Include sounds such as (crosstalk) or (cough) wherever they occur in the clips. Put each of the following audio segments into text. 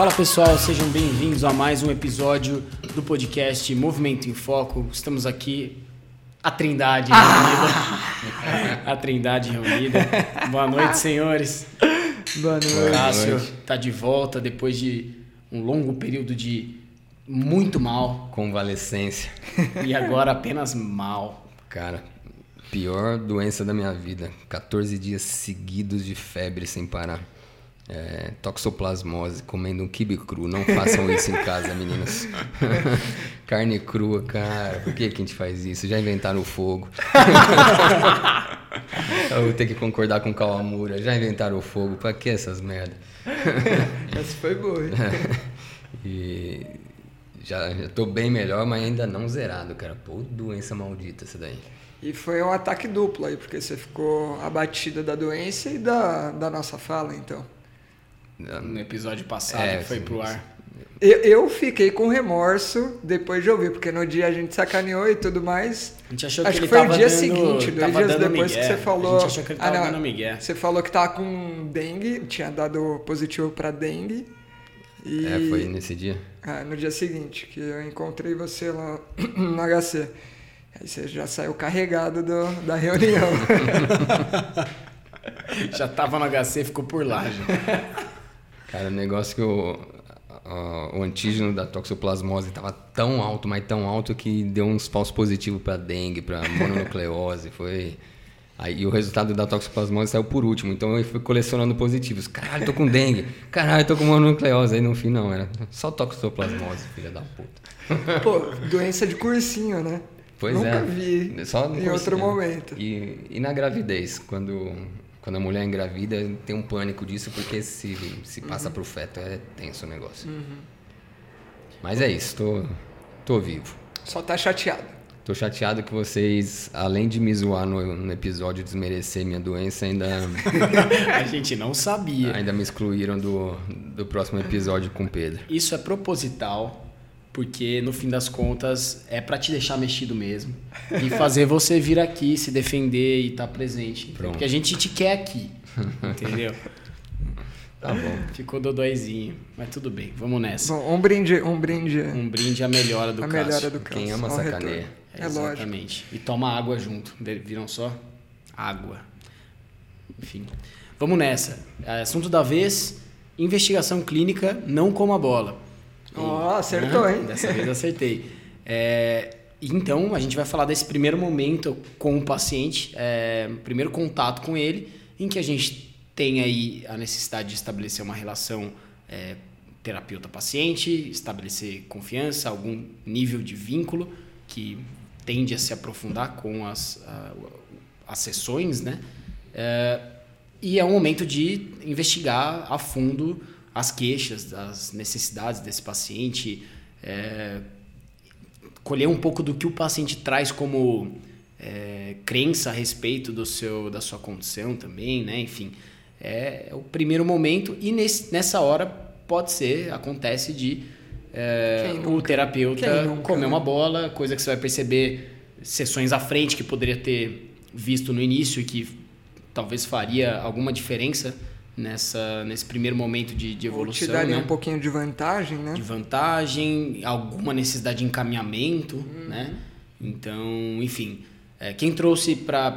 Fala pessoal, sejam bem-vindos a mais um episódio do podcast Movimento em Foco. Estamos aqui, a Trindade reunida. A Trindade reunida. Boa noite, senhores. Boa noite. O Cássio está de volta depois de um longo período de muito mal Convalescência. e agora apenas mal. Cara, pior doença da minha vida. 14 dias seguidos de febre sem parar. É, toxoplasmose, comendo um quibe cru. Não façam isso em casa, meninas. (laughs) Carne crua, cara. Por que, que a gente faz isso? Já inventaram o fogo. (laughs) Eu vou ter que concordar com o Kawamura. Já inventaram o fogo. Pra que essas merda? (laughs) Essa foi boa. hein? E já, já tô bem melhor, mas ainda não zerado, cara. Pô, doença maldita essa daí. E foi um ataque duplo aí, porque você ficou abatida da doença e da, da nossa fala, então. No episódio passado É, que foi sim, pro ar. Eu, eu fiquei com remorso depois de ouvir, porque no dia a gente sacaneou e tudo mais. A gente achou Acho que que ele foi o dia dando- seguinte, dois dias depois migué. que você falou. A gente achou que ele tava Ah, não, dando migué. Você falou que tava com dengue, tinha dado positivo pra dengue. E É, foi nesse dia? Ah, no dia seguinte, que eu encontrei você lá (clears throat) no HC. Aí você já saiu carregado do- da reunião. (laughs) Já tava no HC, ficou por lá já. (laughs) Cara, o negócio que o, o antígeno da toxoplasmose tava tão alto, mas tão alto que deu uns falsos positivos pra dengue, pra mononucleose, (laughs) foi... Aí o resultado da toxoplasmose saiu por último, então eu fui colecionando positivos. Caralho, tô com dengue. Caralho, tô com mononucleose. Aí no fim não, era só toxoplasmose, filha da puta. (laughs) Pô, doença de cursinho, né? Pois Nunca é. vi Só em outro cursinho. momento. E, e na gravidez, quando, quando a mulher engravida, tem um pânico disso, porque se, se passa Uhum. pro feto é tenso o negócio. Mas é isso, tô, tô vivo. Só tá chateado. Tô chateado que vocês, além de me zoar no, no episódio desmerecer minha doença, ainda, (laughs) A gente não sabia. ainda me excluíram do, do próximo episódio com o Pedro. Isso é proposital, porque no fim das contas é pra te deixar mexido mesmo e fazer você vir aqui, se defender e estar presente. Pronto. Porque a gente te quer aqui, entendeu? Tá bom. Ficou dodóizinho, mas tudo bem, vamos nessa. Bom, um brinde, um brinde Um brinde à melhora do a Cássio. melhora do caso. Quem ama sacaneia. retorno. É lógico. Exatamente. E toma água junto. Viram só? Água. Enfim. Vamos nessa. É, Assunto da vez: investigação clínica, não coma bola. Ó, acertou, Né? hein? Dessa vez acertei. É, então, a gente vai falar desse primeiro momento com o paciente, é, primeiro contato com ele, em que a gente tem aí a necessidade de estabelecer uma relação é, terapeuta-paciente, estabelecer confiança, algum nível de vínculo que tende a se aprofundar com as, a- as sessões, né? É, e é um momento de investigar a fundo as queixas, as necessidades desse paciente, é, colher um pouco do que o paciente traz como é, crença a respeito do seu, da sua condição também, né? Enfim, é, é o primeiro momento e nesse, nessa hora pode ser, acontece de é, o terapeuta comer né? uma bola, coisa que você vai perceber sessões à frente que poderia ter visto no início e que talvez faria alguma diferença nessa, nesse primeiro momento de, de Ou evolução, te daria né? um pouquinho de vantagem, né? de vantagem, alguma necessidade de encaminhamento, né? Então, enfim, é, quem trouxe para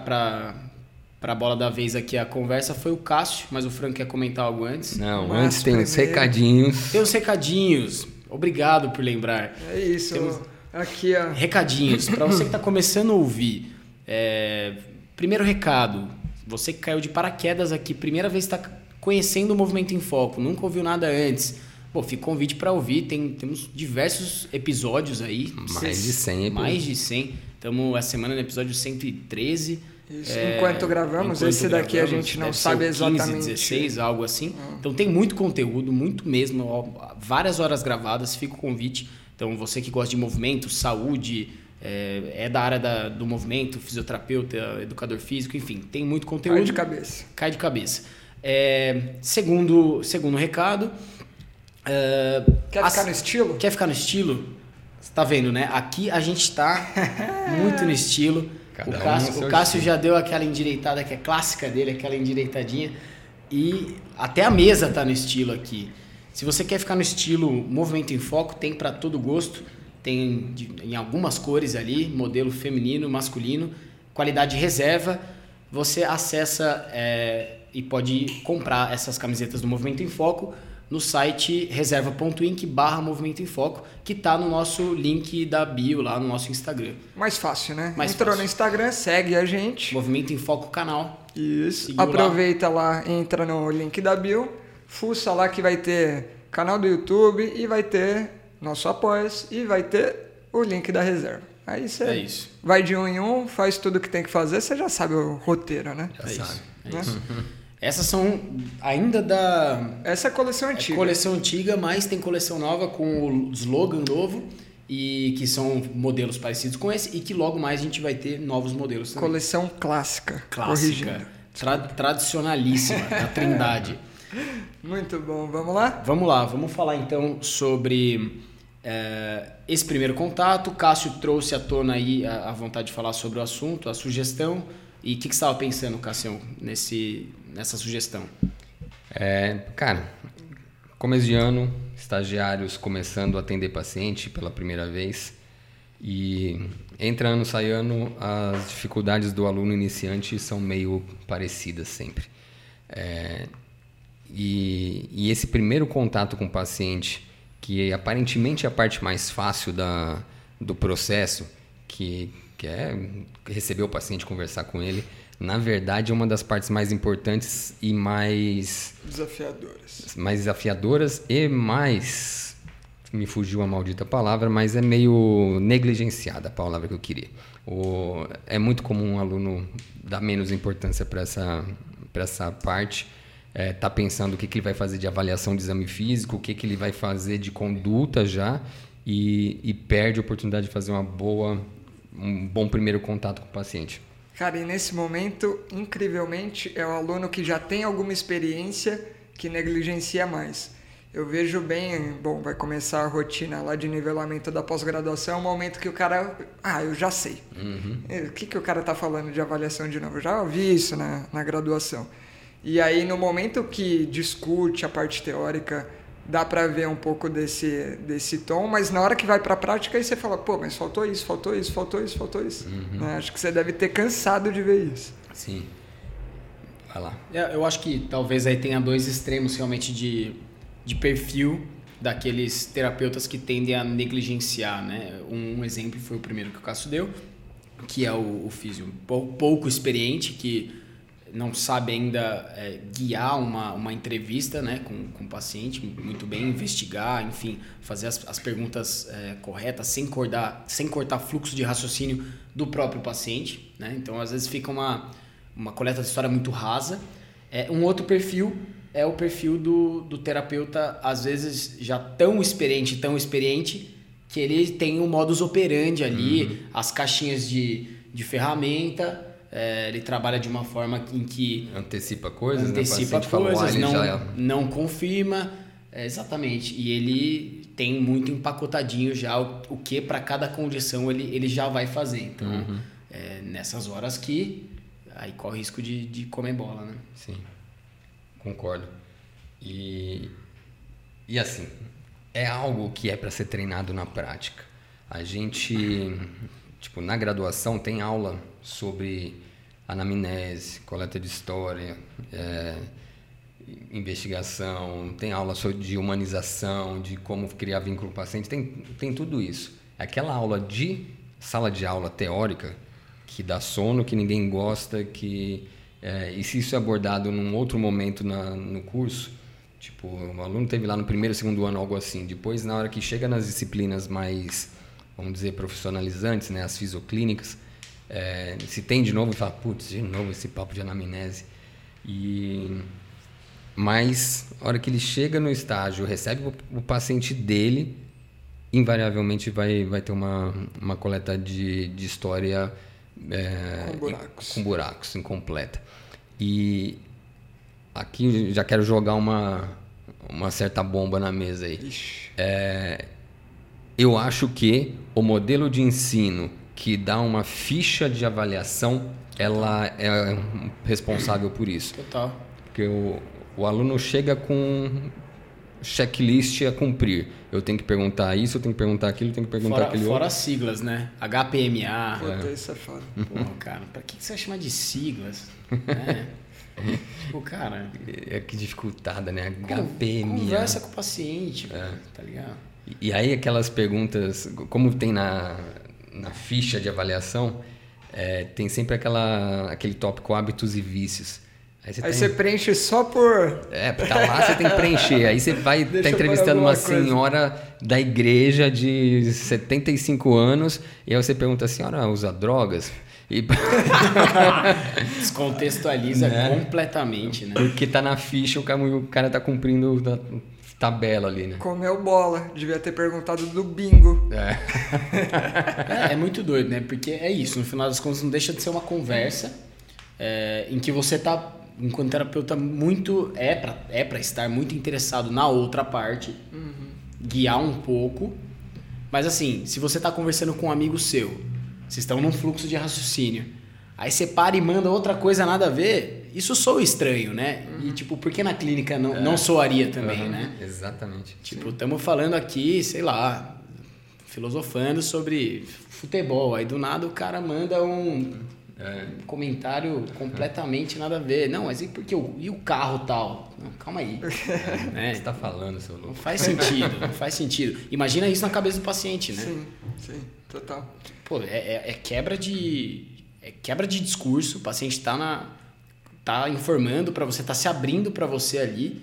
para a bola da vez aqui a conversa foi o Cássio, mas o Frank quer comentar algo antes. Não, Mas antes tem uns primeiro- recadinhos. Tem os recadinhos. Obrigado por lembrar. É isso. Temos- Aqui, ó. Recadinhos, para você que está começando a ouvir. é, primeiro recado, você que caiu de paraquedas aqui, primeira vez está conhecendo o Movimento em Foco, nunca ouviu nada antes. Pô, fica convite para ouvir, tem, temos diversos episódios aí. Mais de 100 episódios. Mais de 100. Estamos essa semana no episódio 113. Isso, É, enquanto gravamos, enquanto esse daqui a gente não sabe o 15, exatamente. 16, algo assim. Então tem muito conteúdo, muito mesmo, ó, várias horas gravadas, fica o convite. Então você que gosta de movimento, saúde, é, é da área da- do movimento, fisioterapeuta, educador físico, enfim, tem muito conteúdo. Cai de cabeça. Cai de cabeça. É, segundo, segundo recado. é, Quer as- ficar no estilo? Quer ficar no estilo? Você tá vendo, né? Aqui a gente tá (laughs) muito no estilo. Cada o um Cássio, seu o Cássio já deu aquela endireitada que é clássica dele, aquela endireitadinha. E até a mesa tá no estilo aqui. Se você quer ficar no estilo movimento em foco, tem para todo gosto. Tem de, em algumas cores ali, modelo feminino, masculino, qualidade reserva. Você acessa é, e pode comprar essas camisetas do Movimento em Foco no site reserva.inc barra Movimento em Foco, que está no nosso link da bio lá no nosso Instagram. Mais fácil, né? Mais Entrou fácil. no Instagram, segue a gente. Movimento em Foco canal. Isso. Seguiu Aproveita lá. entra no link da bio, fuça lá que vai ter canal do YouTube e vai ter nosso apoio e vai ter o link da reserva. Aí você É isso. vai de um em um, faz tudo o que tem que fazer, você já sabe o roteiro, né? Já É sabe. isso. É Né? isso. Essas são ainda da Essa é a coleção antiga. coleção antiga, mas tem coleção nova com o slogan novo e que são modelos parecidos com esse e que logo mais a gente vai ter novos modelos também. Coleção clássica. Clássica, tra tradicionalíssima, da Trindade. (laughs) Muito bom, vamos lá? Vamos lá, vamos falar então sobre é, esse primeiro contato. O Cássio trouxe à tona aí a, a vontade de falar sobre o assunto, a sugestão. E o que, que você estava pensando, Cássio, nesse, nessa sugestão? É, cara, começo de ano, estagiários começando a atender paciente pela primeira vez. E entra ano, sai ano, as dificuldades do aluno iniciante são meio parecidas sempre. É, e, e esse primeiro contato com o paciente, que aparentemente é a parte mais fácil da, do processo, que, que é receber o paciente, conversar com ele, na verdade é uma das partes mais importantes e mais, Desafiadoras. mais desafiadoras e mais. Me fugiu a maldita palavra, mas é meio negligenciada a palavra que eu queria. O, é muito comum um aluno dar menos importância para essa, pra essa parte é, tá pensando o que, que ele vai fazer de avaliação de exame físico, o que, que ele vai fazer de conduta já e, e perde a oportunidade de fazer uma boa, um bom primeiro contato com o paciente. Cara, e nesse momento, incrivelmente, é o aluno que já tem alguma experiência que negligencia mais. Eu vejo bem, bom, vai começar a rotina lá de nivelamento da pós-graduação, é um momento que o cara, ah, eu já sei. O que, que o cara tá falando de avaliação de novo? Eu já ouvi isso na, na graduação. E aí, no momento que discute a parte teórica, dá para ver um pouco desse, desse tom, mas na hora que vai para a prática, aí você fala, pô, mas faltou isso, faltou isso, faltou isso, faltou isso. Né? Acho que você deve ter cansado de ver isso. Sim. Vai lá. É, Eu acho que talvez aí tenha dois extremos realmente de, de perfil daqueles terapeutas que tendem a negligenciar, né? Um exemplo foi o primeiro que o Cássio deu, que é o, o físio pou- pouco experiente, que não sabe ainda é, guiar uma, uma entrevista né, com, com o paciente muito bem, investigar, enfim, fazer as, as perguntas é, corretas sem cortar, sem cortar fluxo de raciocínio do próprio paciente. Né? Então, às vezes, fica uma, uma coleta de história muito rasa. É, um outro perfil é o perfil do, do terapeuta, às vezes, já tão experiente, tão experiente, que ele tem um modus operandi ali, as caixinhas de, de ferramenta, é, ele trabalha de uma forma em que Antecipa coisas, antecipa né? Paciente falou, coisas, não, já... não confirma. É, exatamente. E ele tem muito empacotadinho já o, o que para cada condição ele, ele já vai fazer. Então, Uhum. é nessas horas que aí corre o risco de, de comer bola, né? Sim, concordo. E, e assim, é algo que é para ser treinado na prática. A gente, tipo, na graduação tem aula sobre anamnese, coleta de história, é, investigação, tem aula de humanização, de como criar vínculo com o paciente, tem, tem tudo isso. Aquela aula de sala de aula teórica que dá sono, que ninguém gosta, que é, e se isso é abordado num outro momento na, no curso, tipo, o aluno teve lá no primeiro, segundo ano algo assim. Depois, na hora que chega nas disciplinas mais, vamos dizer, profissionalizantes, né, as fisioclínicas, é, se tem de novo fala, putz, de novo esse papo de anamnese. E mas a hora que ele chega no estágio, recebe o, o paciente dele, invariavelmente vai, vai ter uma, uma coleta de, de história é, Com buracos. com buracos, incompleta. E aqui já quero jogar uma, uma certa bomba na mesa aí. É, eu acho que o modelo de ensino que dá uma ficha de avaliação, ela é responsável por isso. Total. Porque o, o aluno chega com checklist a cumprir. Eu tenho que perguntar isso, eu tenho que perguntar aquilo, eu tenho que perguntar Fora, aquele fora outro. as siglas, né? HPMA. Puta, isso é foda. (laughs) Porra, cara, pra que você vai chamar de siglas? né? (laughs) Tipo, cara, É que dificultada, né? HPMA. conversa com o paciente, É. tá ligado? E aí aquelas perguntas, como tem na, na ficha de avaliação, é, tem sempre aquela, aquele tópico hábitos e vícios. Aí você, Aí tá você preenche só por. É, tá lá, você tem que preencher. Aí você vai (laughs) estar eu entrevistando uma coisa. senhora da igreja de 75 anos, e aí você pergunta, a senhora usa drogas? E... (laughs) Descontextualiza Né? completamente, né? Porque tá na ficha, o cara, o cara tá cumprindo a tabela ali, né? Comeu bola. Devia ter perguntado do bingo. É. (laughs) É, é muito doido, né? Porque é isso, no final das contas não deixa de ser uma conversa é, em que você tá, enquanto terapeuta, muito. É pra, é pra estar muito interessado na outra parte, guiar um pouco. Mas assim, se você tá conversando com um amigo seu, vocês estão num fluxo de raciocínio, aí você para e manda outra coisa nada a ver, isso soa estranho, né? E tipo, por que na clínica não, não soaria também, Aham, né? Exatamente. Tipo, estamos falando aqui, sei lá, filosofando sobre futebol. Aí do nada o cara manda um É. comentário completamente nada a ver. Não, mas e por que o, e o carro tal? Não, calma aí. O que né? você tá falando, seu Não louco? faz sentido, não faz sentido. Imagina isso na cabeça do paciente, né? Sim, sim, total. Pô, é, é- é quebra de. É quebra de discurso. O paciente tá na. Tá informando para você, tá se abrindo para você ali.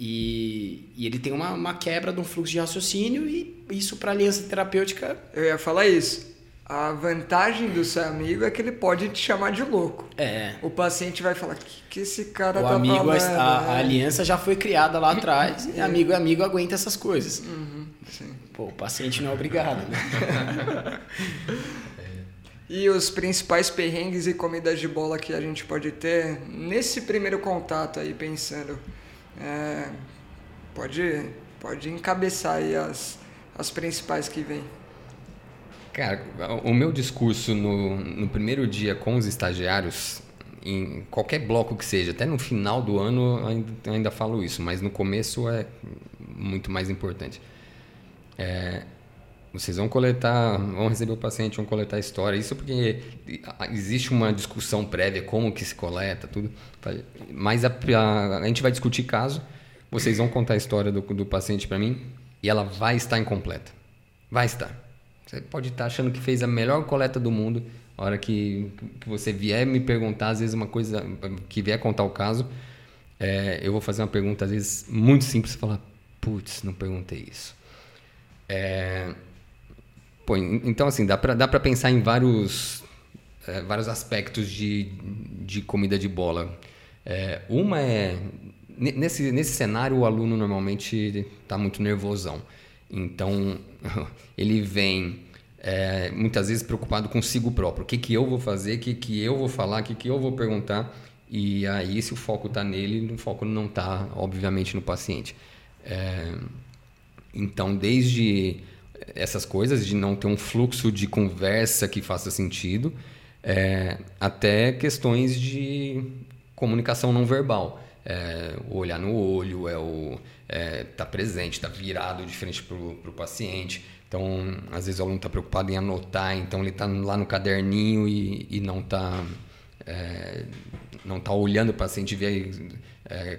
E, e ele tem uma, uma quebra de um fluxo de raciocínio e isso para aliança terapêutica Eu ia falar isso. A vantagem do seu amigo é que ele pode te chamar de louco. é. O paciente vai falar: o que, que esse cara O tá amigo, falando? a, a né? aliança já foi criada lá atrás e amigo amigo aguenta essas coisas. Uhum. Pô, o paciente não é obrigado, né? (laughs) E os principais perrengues e comidas de bola que a gente pode ter nesse primeiro contato aí, pensando. É, pode, pode encabeçar aí as, as principais que vem. Cara, o meu discurso no, no primeiro dia com os estagiários, em qualquer bloco que seja, até no final do ano ainda, ainda falo isso, mas no começo é muito mais importante. É, vocês vão coletar, vão receber o paciente, vão coletar a história. Isso porque existe uma discussão prévia, como que se coleta, tudo. Mas a, a, a gente vai discutir caso, vocês vão contar a história do, do paciente para mim e ela vai estar incompleta. Vai estar. Você pode estar achando que fez a melhor coleta do mundo. A hora que, que você vier me perguntar, às vezes uma coisa que vier contar o caso, é, eu vou fazer uma pergunta, às vezes, muito simples, e falar, putz, não perguntei isso. É, pô, então, assim, dá pra, dá pra pensar em vários, é, vários aspectos de, de comida de bola. É, uma é, nesse, nesse cenário, o aluno normalmente está muito nervosão. Então, (laughs) ele vem é, muitas vezes preocupado consigo próprio. O que, que eu vou fazer, o que, que eu vou falar, o que, que eu vou perguntar. E aí, se o foco está nele, o foco não está, obviamente, no paciente. É, então, desde essas coisas, de não ter um fluxo de conversa que faça sentido, é, até questões de comunicação não verbal. É, olhar no olho, é o é, tá presente, tá virado de frente para o paciente. Então, às vezes o aluno está preocupado em anotar, então ele está lá no caderninho e, e não está é, não tá olhando o paciente vê é,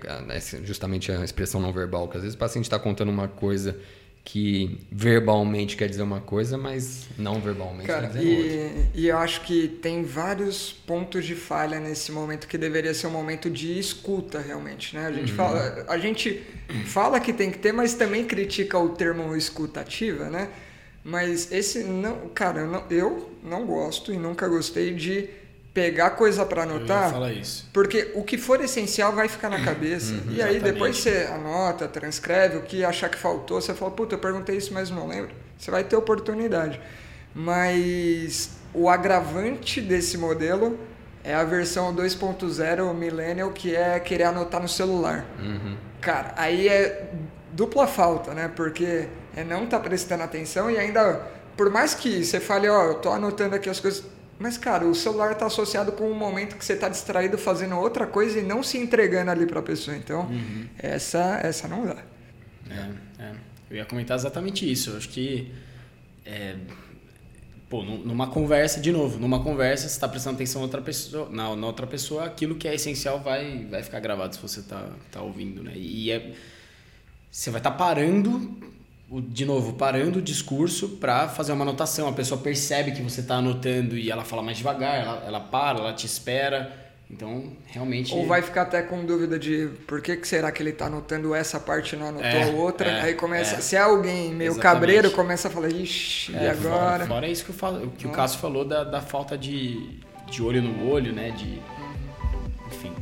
justamente a expressão não verbal, que às vezes o paciente está contando uma coisa que verbalmente quer dizer uma coisa, mas não verbalmente Cara, quer dizer outra. e, e eu acho que tem vários pontos de falha nesse momento que deveria ser um momento de escuta realmente, né? A gente, fala, a gente fala que tem que ter, mas também critica o termo escutativa, né? Mas esse não, cara, eu não, eu não gosto e nunca gostei de pegar coisa para anotar. Fala isso. Porque o que for essencial vai ficar na cabeça. e aí exatamente. depois você anota, transcreve, o que achar que faltou, você fala, puta, eu perguntei isso, mas não lembro. Você vai ter oportunidade. Mas o agravante desse modelo é a versão 2.0 Millennial, que é querer anotar no celular. Uhum. Cara, aí é dupla falta, né? Porque é não tá prestando atenção e ainda, por mais que você fale, ó, eu tô anotando aqui as coisas, mas cara, o celular tá associado com um momento que você tá distraído fazendo outra coisa e não se entregando ali pra pessoa. Então, essa, essa não dá. É, é. Eu ia comentar exatamente isso. Eu acho que é, pô, numa conversa, de novo, numa conversa, você está prestando atenção na outra pessoa, na, na, outra pessoa, aquilo que é essencial vai, vai ficar gravado se você está tá ouvindo, né? E é, você vai estar tá parando, de novo, parando o discurso para fazer uma anotação. A pessoa percebe que você está anotando e ela fala mais devagar, ela, ela para, ela te espera então, realmente. Ou vai ficar até com dúvida de por que, que será que ele está anotando essa parte e não anotou é, a outra. É, aí começa. É. Se é alguém meio Exatamente. cabreiro, começa a falar, ixi, é, e agora? Fora, fora isso que, eu falo, que o Cássio falou da, da falta de, de olho no olho, né? De. Uhum. Enfim.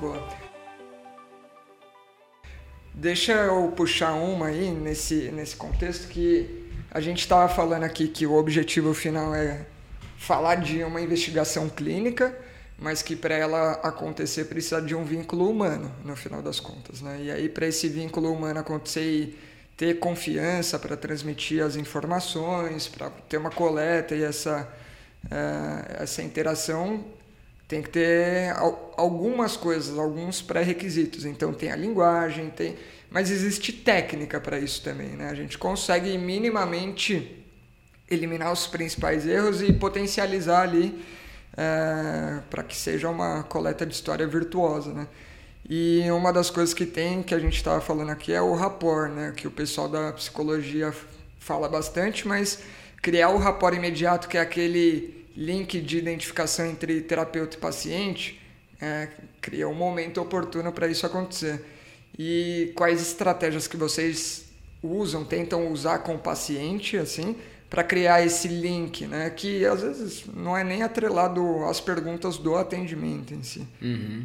Boa. Deixa eu puxar uma aí nesse, nesse contexto que a gente estava falando aqui que o objetivo final é falar de uma investigação clínica mas que para ela acontecer precisa de um vínculo humano, no final das contas. Né? E aí, para esse vínculo humano acontecer e ter confiança para transmitir as informações, para ter uma coleta e essa, uh, essa interação, tem que ter algumas coisas, alguns pré-requisitos. Então, tem a linguagem, tem... mas existe técnica para isso também. Né? A gente consegue minimamente eliminar os principais erros e potencializar ali é, para que seja uma coleta de história virtuosa, né? E uma das coisas que tem, que a gente estava falando aqui, é o rapport, né? Que o pessoal da psicologia fala bastante, mas criar o rapport imediato, que é aquele link de identificação entre terapeuta e paciente, é, cria um momento oportuno para isso acontecer. E quais estratégias que vocês usam, tentam usar com o paciente, assim, para criar esse link, né? Que às vezes não é nem atrelado às perguntas do atendimento em si. Uhum.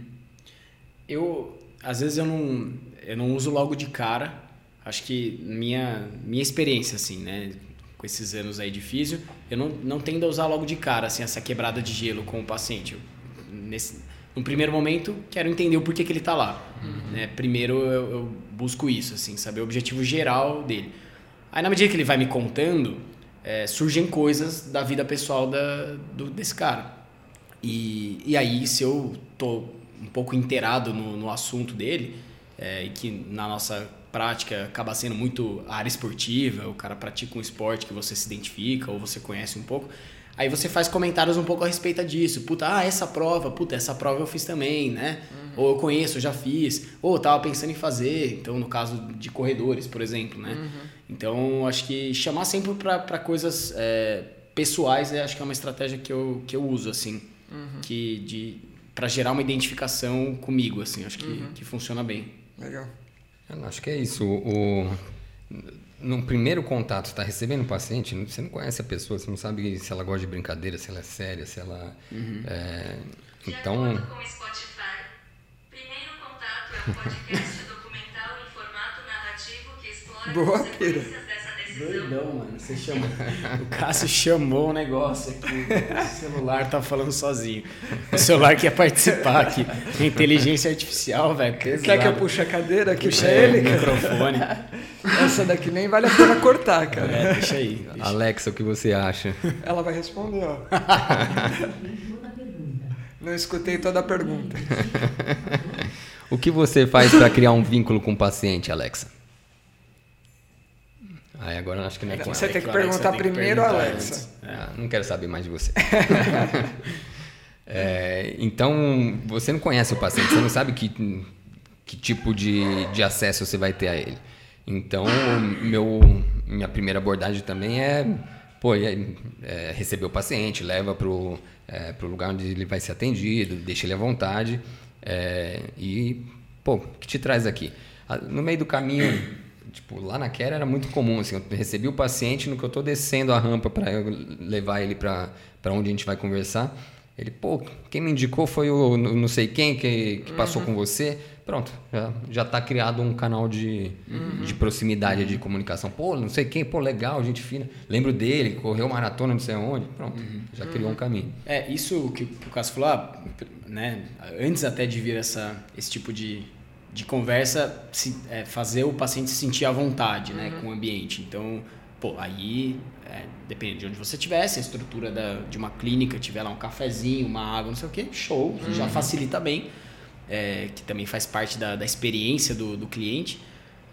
Eu, às vezes eu não, eu não uso logo de cara. Acho que minha minha experiência assim, né? Com esses anos aí de físio, eu não, não tendo a usar logo de cara assim essa quebrada de gelo com o paciente. Eu, nesse, no primeiro momento, quero entender o porquê que ele está lá. Uhum. Né? Primeiro eu, eu busco isso, assim, saber o objetivo geral dele. Aí na medida que ele vai me contando, é, surgem coisas da vida pessoal da, do, desse cara. E, e aí, se eu tô um pouco inteirado no, no assunto dele, é, e que na nossa prática acaba sendo muito área esportiva, o cara pratica um esporte que você se identifica ou você conhece um pouco, aí você faz comentários um pouco a respeito disso. Puta, ah, essa prova, puta, essa prova eu fiz também, né? Uhum. Ou eu conheço, eu já fiz. Ou eu tava pensando em fazer. Então, no caso de corredores, por exemplo, né? Uhum. Então, acho que chamar sempre para coisas é, pessoais, é, acho que é uma estratégia que eu, que eu uso, assim. Uhum. Que de para gerar uma identificação comigo, assim. Acho que, uhum. que funciona bem. Legal. Eu acho que é isso. O, no primeiro contato, está recebendo o paciente, você não conhece a pessoa, você não sabe se ela gosta de brincadeira, se ela é séria, se ela... Uhum. É, então... com o Spotify, primeiro contato é um podcast (laughs) documental em formato narrativo que explora Boa, Pira. Doidão, mano. Você chamou. (laughs) o Cássio chamou o negócio aqui. O celular tá falando sozinho. O celular quer participar aqui. Inteligência artificial, velho. Quer que eu puxe a cadeira aqui Puxa pra ele? O microfone. Essa daqui nem vale a pena cortar, cara. É, deixa aí. (laughs) Deixa. Alexa, o que você acha? Ela vai responder, ó. (laughs) Não escutei toda a pergunta. o que você faz para criar um vínculo com o paciente, Alexa? Aí agora acho que não é Você tem que perguntar primeiro, Alexa. Ah, não quero saber mais de você. (laughs) é, então, você não conhece o paciente, você não sabe que, que tipo de, de acesso você vai ter a ele. Então, meu, minha primeira abordagem também é, pô, é, é receber o paciente, leva para o é, lugar onde ele vai ser atendido, deixa ele à vontade é, e, pô, o que te traz aqui? No meio do caminho tipo, lá na Quera era muito comum, assim, eu recebi o paciente no que eu estou descendo a rampa para levar ele para onde a gente vai conversar. Ele, pô, quem me indicou foi o não sei quem que, que passou uhum. com você. Pronto, já, já tá criado um canal de, uhum. de proximidade, de comunicação. Pô, não sei quem, pô, legal, gente fina. Lembro dele, correu maratona, não sei onde. Pronto, uhum. já criou um caminho. É, isso que, que o Cássio falou, ah, né, antes até de vir essa, esse tipo de, de conversa se, é, fazer o paciente se sentir à vontade né, uhum. com o ambiente. Então, pô, aí é, depende de onde você estiver, se a estrutura da, de uma clínica tiver lá um cafezinho, uma água, não sei o que, show, uhum. já facilita bem, é, que também faz parte da, da experiência do, do cliente.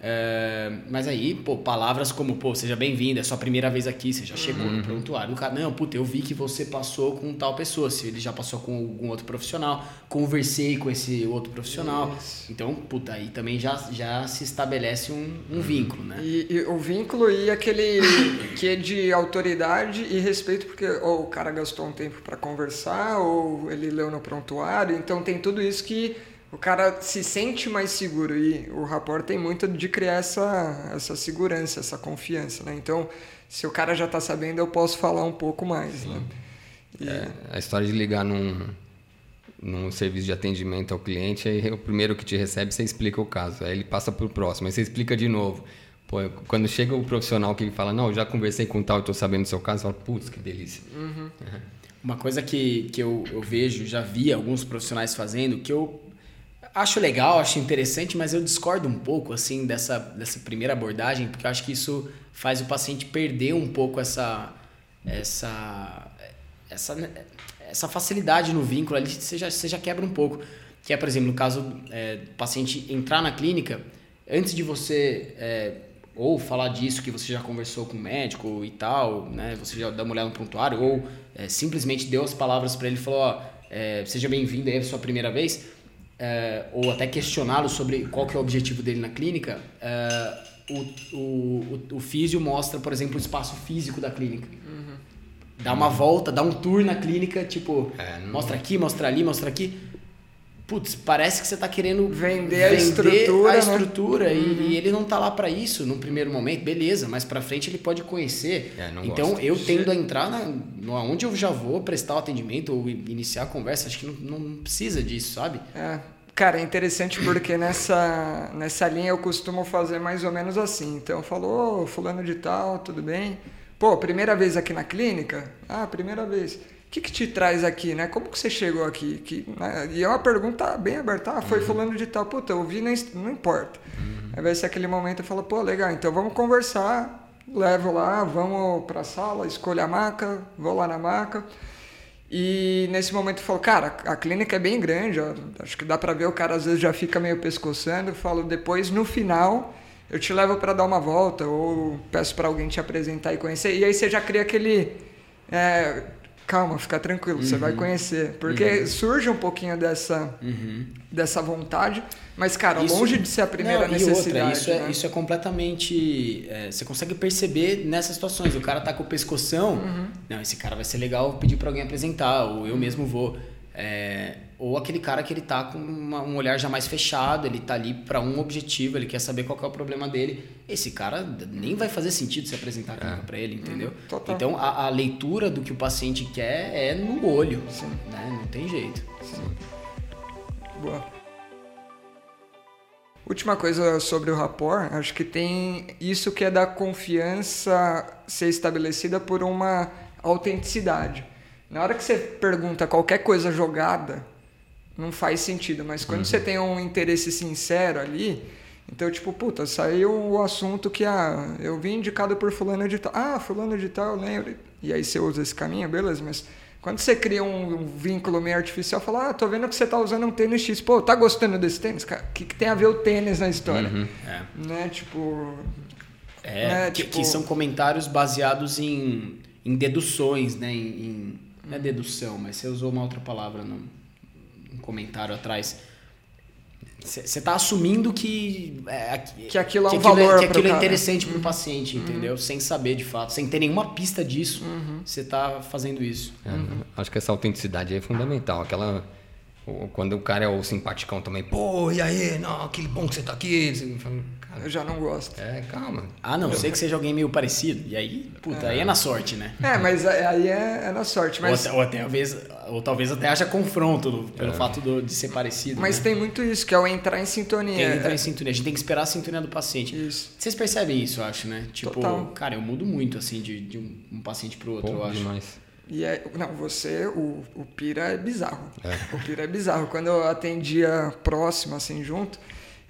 É, mas aí, pô, palavras como, pô, seja bem-vindo, é sua primeira vez aqui, você já chegou Uhum. no prontuário. O cara, não, puta, eu vi que você passou com tal pessoa, se ele já passou com algum outro profissional, conversei com esse outro profissional. Então, puta, aí também já, já se estabelece um, um vínculo, né? E, e o vínculo e aquele (coughs) que é de autoridade e respeito, porque ou o cara gastou um tempo para conversar, ou ele leu no prontuário, então tem tudo isso que o cara se sente mais seguro e o rapport tem muito de criar essa, essa segurança, essa confiança, né? Então, se o cara já está sabendo, eu posso falar um pouco mais, né? E- É, a história de ligar num, num serviço de atendimento ao cliente, aí o primeiro que te recebe, você explica o caso. Aí ele passa pro próximo, aí você explica de novo. Pô, quando chega o profissional que fala, não, eu já conversei com tal e tô sabendo do seu caso, fala, putz, que delícia. Uma coisa que, que eu, eu vejo, já vi alguns profissionais fazendo, que eu acho legal, acho interessante, mas eu discordo um pouco assim dessa, dessa primeira abordagem, porque eu acho que isso faz o paciente perder um pouco essa essa essa, essa facilidade no vínculo ali, você já, você já quebra um pouco. Que é, por exemplo, no caso é, do paciente entrar na clínica, antes de você é, ou falar disso que você já conversou com o médico e tal, né? Você já dá uma olhada no prontuário, ou é, simplesmente deu as palavras para ele e falou, ó, é, seja bem-vindo aí, é a sua primeira vez, é, ou até questioná-lo sobre qual que é o objetivo dele na clínica, é, o, o, o, o físio mostra, por exemplo, o espaço físico da clínica. Dá uma volta, dá um tour na clínica, tipo, É, não- mostra aqui, mostra ali, mostra aqui. Putz, parece que você tá querendo Vender a estrutura, a né? estrutura e, e ele não tá lá para isso no primeiro momento, beleza, mas para frente ele pode conhecer. É, então gosto. eu tendo a entrar na, no- onde eu já vou prestar o atendimento ou iniciar a conversa, acho que não, não precisa disso, sabe? É, cara, é interessante porque nessa, nessa linha eu costumo fazer mais ou menos assim. Então eu falo, ô, fulano de tal, tudo bem? Pô, primeira vez aqui na clínica? Ah, primeira vez. O que, que te traz aqui, né? Como que você chegou aqui? Que, né? E é uma pergunta bem aberta. Ah, foi fulano de tal. Puta, eu vi, não, não importa. Aí vai ser aquele momento eu falo, pô, legal, então vamos conversar. Levo lá, vamos pra sala, escolho a maca, vou lá na maca. E nesse momento eu falo, cara, a clínica é bem grande, ó, acho que dá pra ver, o cara às vezes já fica meio pescoçando. Eu falo, depois no final eu te levo pra dar uma volta, ou peço pra alguém te apresentar e conhecer. E aí você já cria aquele. é, calma, fica tranquilo, você vai conhecer. Porque surge um pouquinho dessa, dessa vontade, mas, cara, Isso- longe de ser a primeira Não, necessidade. outra, isso, é, né? isso é completamente. é, você consegue perceber nessas situações. O cara tá com o pescoção. Uhum. Não, esse cara vai ser legal pedir pra alguém apresentar, ou eu mesmo vou. É, ou aquele cara que ele tá com uma- um olhar já mais fechado, ele tá ali pra um objetivo, ele quer saber qual que é o problema dele. Esse cara nem vai fazer sentido se apresentar a clínica pra ele, entendeu? Uhum, total. Então a, a leitura do que o paciente quer é no olho. Sim. Né? Não tem jeito. Boa. Última coisa sobre o rapport, acho que tem isso que é da confiança ser estabelecida por uma autenticidade. Na hora que você pergunta qualquer coisa jogada, não faz sentido, mas quando você tem um interesse sincero ali, então tipo, puta, saiu o assunto que ah, eu vim indicado por fulano de tal. Ah, fulano de tal, eu lembro. E aí você usa esse caminho, beleza, mas quando você cria um, um vínculo meio artificial, fala, ah, tô vendo que você tá usando um tênis X. Pô, tá gostando desse tênis? Cara, o que, que tem a ver o tênis na história? É. Né, tipo... É, né, que, tipo- que são comentários baseados em, em deduções, né? Em, em- não é dedução, mas você usou uma outra palavra no, um comentário atrás. Você está assumindo que, é, Que aquilo é um que valor que pro aquilo é cara. interessante para o paciente, entendeu? Sem saber de fato, sem ter nenhuma pista disso, você está fazendo isso. É, Acho que essa autenticidade é fundamental. Aquela. Quando o cara é o simpaticão também, pô, e aí, não, aquele bom que você tá aqui. Você fala, cara, Eu já não gosto. é, calma. A não ser que seja alguém meio parecido. E aí, puta, aí é na sorte, né? É, mas aí é, é na sorte. Mas, Ou, até, ou, até, talvez, ou talvez até haja confronto do- pelo fato do- de ser parecido. mas né? tem muito isso, que é o entrar em sintonia. Tem que entrar em sintonia. A gente tem que esperar a sintonia do paciente. Isso. Vocês percebem isso, eu acho, né? Tipo, Total. cara, eu mudo muito, assim, de, de um, um paciente pro outro, eu Pô, acho. demais. E é, não, você, o, o Pira é bizarro. O Pira é bizarro. Quando eu atendia próximo, assim, junto,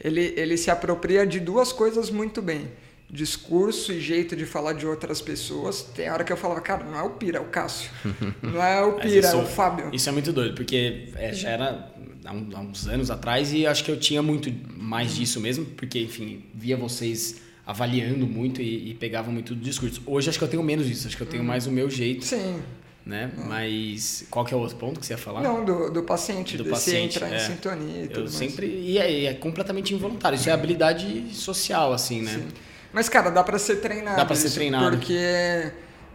ele, ele se apropria de duas coisas muito bem. Discurso e jeito de falar de outras pessoas. Tem hora que eu falava, cara, não é o Pira, é o Cássio. (laughs) Não é o Pira, isso- é o Fábio. Isso é muito doido, porque é, já era há, há uns anos atrás e acho que eu tinha muito mais disso mesmo, porque, enfim, via vocês avaliando muito e, e pegava muito do discurso. Hoje acho que eu tenho menos disso, acho que eu tenho mais o meu jeito, Sim. Né? Mas qual que é o outro ponto que você ia falar? Não, do, do paciente, Do de paciente, entrar é. em sintonia e tudo eu mais. sempre. E é, é completamente involuntário. Isso é habilidade social, assim, né? Sim. Mas, cara, dá pra ser treinado. Dá pra ser treinado. Porque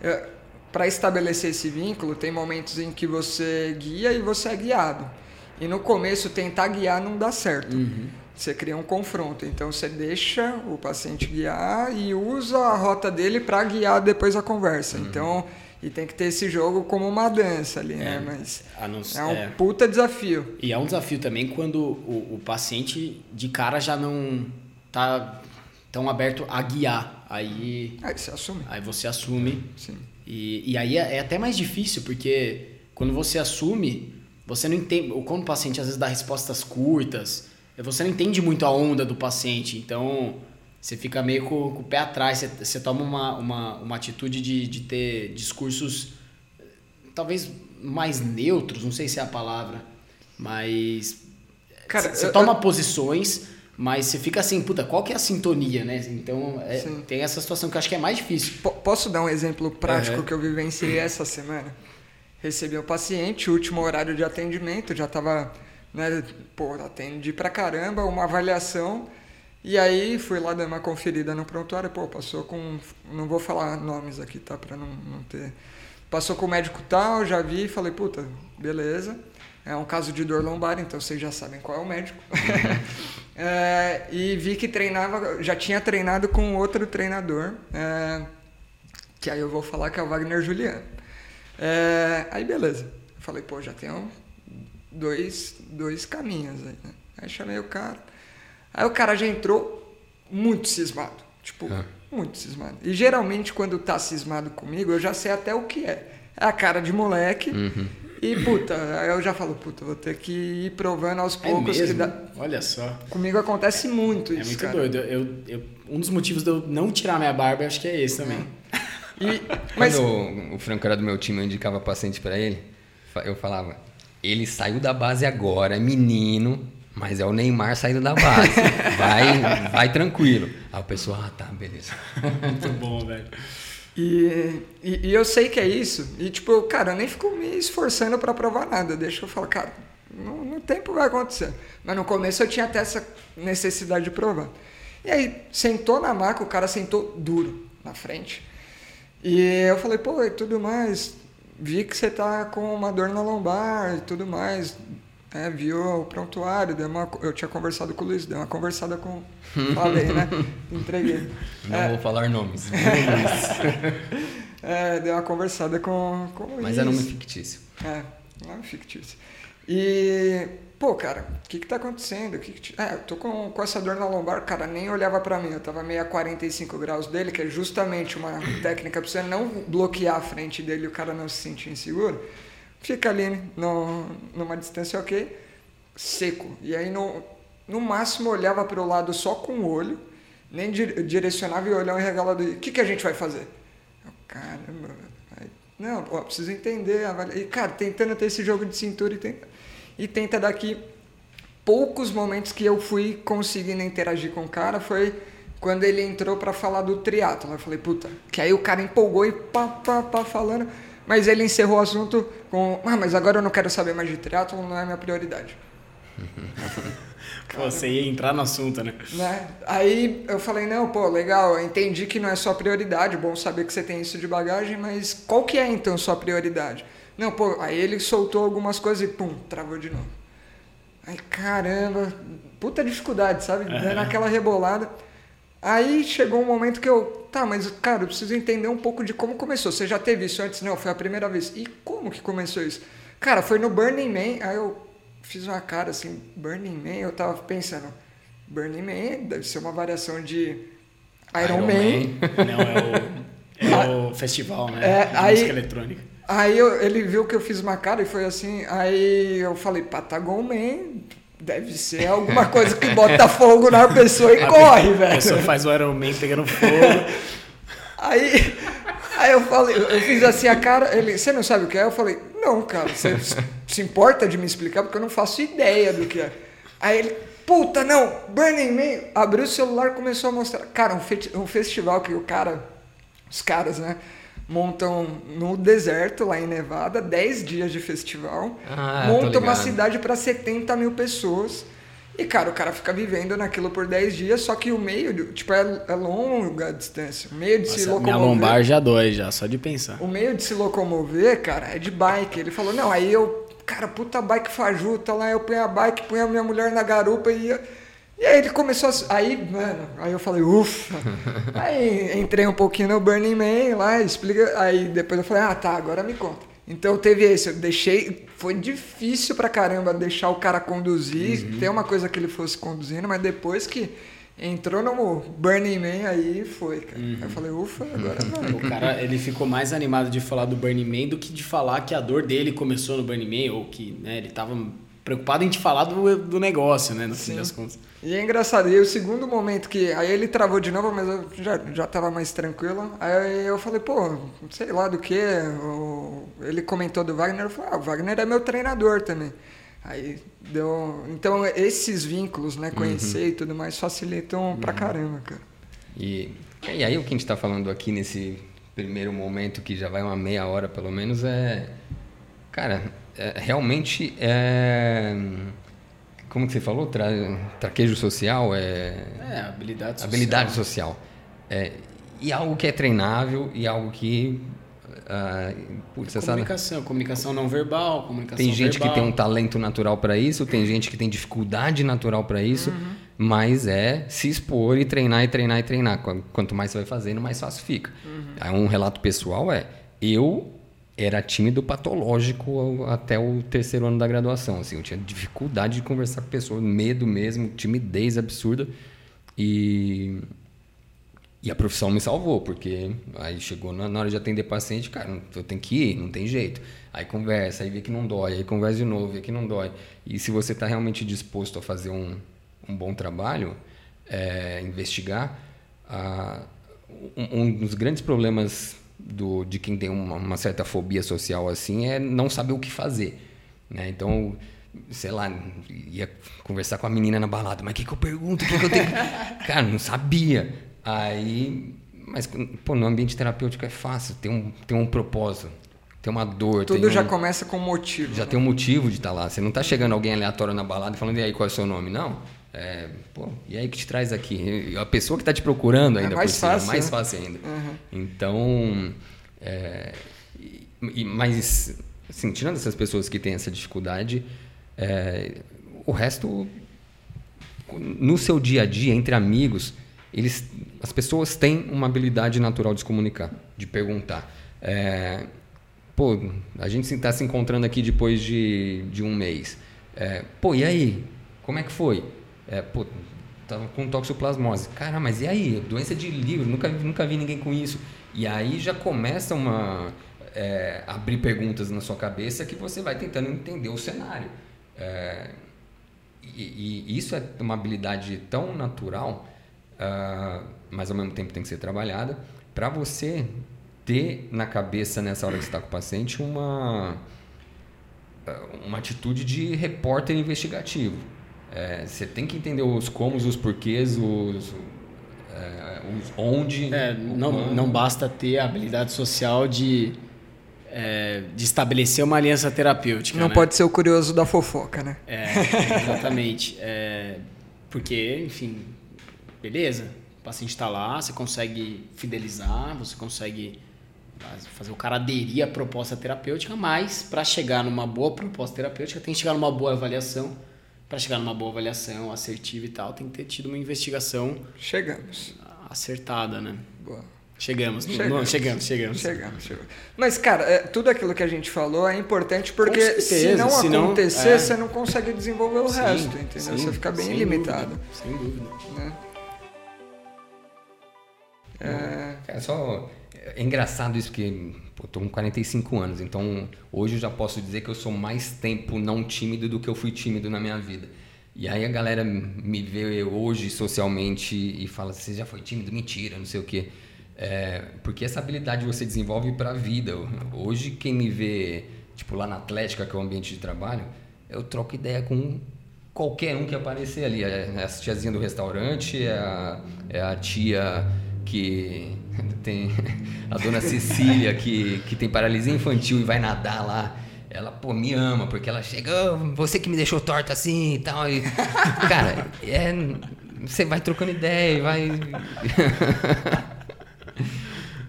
é, para estabelecer esse vínculo, tem momentos em que você guia e você é guiado. E no começo, tentar guiar não dá certo. Uhum. Você cria um confronto. Então, você deixa o paciente guiar e usa a rota dele para guiar depois a conversa. Uhum. Então, e tem que ter esse jogo como uma dança ali, né? Mas A não- é um é. puta desafio. E é um desafio também quando o, o paciente de cara já não tá tão aberto a guiar. Aí, Aí você assume. aí você assume. Sim. E, e aí é, é até mais difícil, porque quando você assume, você não entende. Ou quando o paciente às vezes dá respostas curtas, você não entende muito a onda do paciente. Então você fica meio com, com o pé atrás, você, você toma uma, uma, uma atitude de, de ter discursos eh, talvez mais neutros, não sei se é a palavra, mas Cara, você eu- toma posições, mas você fica assim, puta, qual que é a sintonia, né? Então é- tem essa situação que eu acho que é mais difícil. Po- Posso dar um exemplo prático Aham. que eu vivenciei essa semana? Recebi o paciente, último horário de atendimento, já tava, né, pô, atendi pra caramba, uma avaliação, e aí fui lá dar uma conferida no prontuário, pô, passou com, não vou falar nomes aqui, tá, pra não, não ter... Passou com o médico tal, já vi, falei, puta, beleza, é um caso de dor lombar, então vocês já sabem qual é o médico. (laughs) É, e vi que treinava, já tinha treinado com outro treinador, é, que aí eu vou falar que é o Wagner Juliano. É, aí beleza. Falei, pô, já tenho dois, dois caminhos aí, né? Aí chamei o cara. Aí o cara já entrou muito cismado. Tipo, Ah. muito cismado. E geralmente quando tá cismado comigo, eu já sei até o que é. É a cara de moleque. E puta, aí eu já falo, puta, vou ter que ir provando aos É poucos que mesmo? dá. Olha só. Comigo acontece muito É isso, muito cara. doido. Eu, eu- um dos motivos de eu não tirar minha barba, acho que é esse também. E, (laughs) mas Quando o, o Franco era do meu time, eu indicava paciente pra ele, eu falava, ele saiu da base agora, é menino, mas é o Neymar saindo da base. (laughs) Vai, vai tranquilo. Aí o pessoal, ah, tá, beleza. (laughs) Muito bom, velho. E, e, e eu sei que é isso. E, tipo, cara, eu nem fico me esforçando pra provar nada. Deixa eu falar, cara, no, no tempo vai acontecer. Mas no começo eu tinha até essa necessidade de provar. E aí, sentou na maca, o cara sentou duro na frente. E eu falei, pô, e tudo mais. Vi que você tá com uma dor na lombar e tudo mais. É, viu o prontuário, deu uma, eu tinha conversado com o Luiz, deu uma conversada com. (laughs) Falei, né? Entreguei. Não vou falar nomes. (laughs) É, deu uma conversada com, com o Luiz. Mas é nome fictício. É, nome fictício. E, pô, cara, o que que tá acontecendo? Que que te- É, eu tô com, com essa dor na lombar, cara, nem olhava pra mim. Eu tava meio a 45 graus dele, que é justamente uma técnica pra você não bloquear a frente dele e o cara não se sentir inseguro. Fica ali no, numa distância ok, seco. E aí, no, no máximo, olhava pro lado só com o olho, nem di- direcionava e olhava regalado. O que que a gente vai fazer? Eu, Caramba, aí, não, ó, preciso entender. E, cara, tentando ter esse jogo de cintura e tenta, e tenta daqui. Poucos momentos que eu fui conseguindo interagir com o cara foi quando ele entrou pra falar do triatlo. Eu falei, puta, que aí o cara empolgou e pá, pá, pá, falando. Mas ele encerrou o assunto com, ah, mas agora eu não quero saber mais de triatlo, não é minha prioridade. (laughs) Você ia entrar no assunto, né? né? Aí eu falei, não, pô, legal, entendi que não é sua prioridade, bom saber que você tem isso de bagagem, mas qual que é então sua prioridade? Não, pô, aí ele soltou algumas coisas e pum, travou de novo. Aí, caramba, puta dificuldade, sabe? Dando aquela rebolada. Aí chegou um momento que eu, tá, mas cara, eu preciso entender um pouco de como começou. Você já teve isso antes? Não, foi a primeira vez. E como que começou isso? Cara, foi no Burning Man, aí eu fiz uma cara assim, Burning Man, eu tava pensando, Burning Man deve ser uma variação de Iron, Iron Man. (laughs) Não, é o, é o festival, né? É, de aí- música eletrônica. Aí eu- ele viu que eu fiz uma cara e foi assim, aí eu falei, Patagon Man, deve ser alguma coisa que bota fogo na pessoa e A corre, pe- velho. A pessoa faz o Iron Man pegando fogo. (laughs) Aí, aí eu falei, eu fiz assim a cara, ele, você não sabe o que é? Eu falei, não, cara, você se importa de me explicar porque eu não faço ideia do que é. Aí ele, puta, não, Burning Man, abriu o celular e começou a mostrar. Cara, um, um festival que o cara, os caras, né, montam no deserto, lá em Nevada, 10 dias de festival, Ah, montam uma cidade para 70 mil pessoas. E, cara, o cara fica vivendo naquilo por 10 dias, só que o meio, tipo, é, é longa a distância. O meio de se Nossa, minha locomover. lombar já dói, já, só de pensar. O meio de se locomover, cara, é de bike. Ele falou, não, aí eu, cara, puta bike fajuta lá, eu ponho a bike, ponho a minha mulher na garupa e ia. E aí ele começou a. Aí, mano, aí eu falei, ufa. (laughs) aí entrei um pouquinho no Burning Man lá, explica. Aí depois eu falei, ah, tá, agora me conta. Então teve esse, eu deixei. Foi difícil pra caramba deixar o cara conduzir, ter uma coisa que ele fosse conduzindo, mas depois que entrou no Burning Man, aí foi, cara. Aí eu falei, ufa, agora (laughs) vai. O cara, ele ficou mais animado de falar do Burning Man do que de falar que a dor dele começou no Burning Man, ou que né, ele tava preocupado em te falar do, do negócio, né, no fim Sim. das contas. E é engraçado, e aí o segundo momento que. Aí ele travou de novo, mas eu já, já tava mais tranquilo. Aí eu falei, pô, sei lá do que. Ele comentou do Wagner, eu falei, ah, o Wagner é meu treinador também. Aí deu. Então esses vínculos, né, conhecer e tudo mais, facilitam pra caramba, cara. E, e aí o que a gente está falando aqui nesse primeiro momento, que já vai uma meia hora pelo menos, é. Cara, é- realmente é. Como que você falou? Tra, traquejo social? É. É, habilidade social. Habilidade social. É, e algo que é treinável e algo que. ah, putz, você sabe. Comunicação, comunicação não verbal, comunicação Tem gente verbal. que tem um talento natural para isso, tem gente que tem dificuldade natural para isso, Uhum. mas é se expor e treinar e treinar e treinar. Qu- Quanto mais você vai fazendo, mais fácil fica. Uhum. Aí um relato pessoal é: eu era tímido patológico até o terceiro ano da graduação. Assim, eu tinha dificuldade de conversar com pessoas, medo mesmo, timidez absurda. E e a profissão me salvou, porque aí chegou na hora de atender paciente, cara, eu tenho que ir, não tem jeito. Aí conversa, aí vê que não dói, aí conversa de novo, vê que não dói. E se você está realmente disposto a fazer um, um bom trabalho, é, investigar, ah, um, um dos grandes problemas do, de quem tem uma, uma certa fobia social assim é não saber o que fazer. Né? Então, sei lá, ia conversar com a menina na balada, mas o que, que eu pergunto? Que, que eu tenho? (laughs) (laughs) Cara, não sabia. Aí, mas pô, no ambiente terapêutico é fácil, tem um, tem um propósito, tem uma dor. Tudo já um, começa com motivo. já né? tem um motivo de estar lá. Você não está chegando alguém aleatório na balada e falando, e aí, qual é o seu nome? Não. É, pô, e aí que te traz aqui? A pessoa que está te procurando ainda É mais cima, fácil, mais né? fácil ainda. Uhum. Então, é, e- mas, assim, tirando essas pessoas que têm essa dificuldade, é, o resto, no seu dia a dia, entre amigos, eles, as pessoas têm uma habilidade natural de se comunicar, de perguntar. É, pô, a gente está se encontrando aqui depois de, de um mês. É, pô, e aí? Como é que foi? É, pô, tava com toxoplasmose. Cara, mas e aí? Doença de livro, nunca, nunca vi ninguém com isso. E aí já começa uma. é, abrir perguntas na sua cabeça que você vai tentando entender o cenário. É, e, e isso é uma habilidade tão natural, ah, mas ao mesmo tempo tem que ser trabalhada, para você ter na cabeça, nessa hora que você está com o paciente, uma, ah, uma atitude de repórter investigativo. É, você tem que entender os comos, os porquês, os, é, os onde. É, não, quando. não basta ter a habilidade social de, é, de estabelecer uma aliança terapêutica. Não né? pode ser o curioso da fofoca, né? É, exatamente. (laughs) É, porque, enfim, beleza. O paciente está lá, você consegue fidelizar, você consegue fazer o cara aderir à proposta terapêutica, mas para chegar numa boa proposta terapêutica tem que chegar numa boa avaliação. Para chegar numa boa avaliação assertiva e tal, tem que ter tido uma investigação Chegamos. acertada, né? Boa. Chegamos, Chegamos. não, chegamos, chegamos. Chegamos, chegamos. Mas, cara, é, tudo aquilo que a gente falou é importante porque certeza, não se não- acontecer, é. você não consegue desenvolver o Sim, resto, entendeu? sim, você fica bem sem limitado. dúvida, sem dúvida. Né? É, É só. É engraçado isso, porque pô, tô com 45 anos, então hoje eu já posso dizer que eu sou mais tempo não tímido do que eu fui tímido na minha vida. E aí a galera me vê hoje socialmente e fala: você já foi tímido? Mentira, não sei o quê. É, porque essa habilidade você desenvolve para a vida. Hoje, quem me vê tipo lá na Atlética, que é o ambiente de trabalho, eu troco ideia com qualquer um que aparecer ali. É a tiazinha do restaurante, é a, é a tia que tem a dona Cecília que, que tem paralisia infantil e vai nadar lá. Ela, pô, me ama, porque ela chega, "Oh, você que me deixou torta assim e tal. E, cara, é, você vai trocando ideia e vai. (laughs)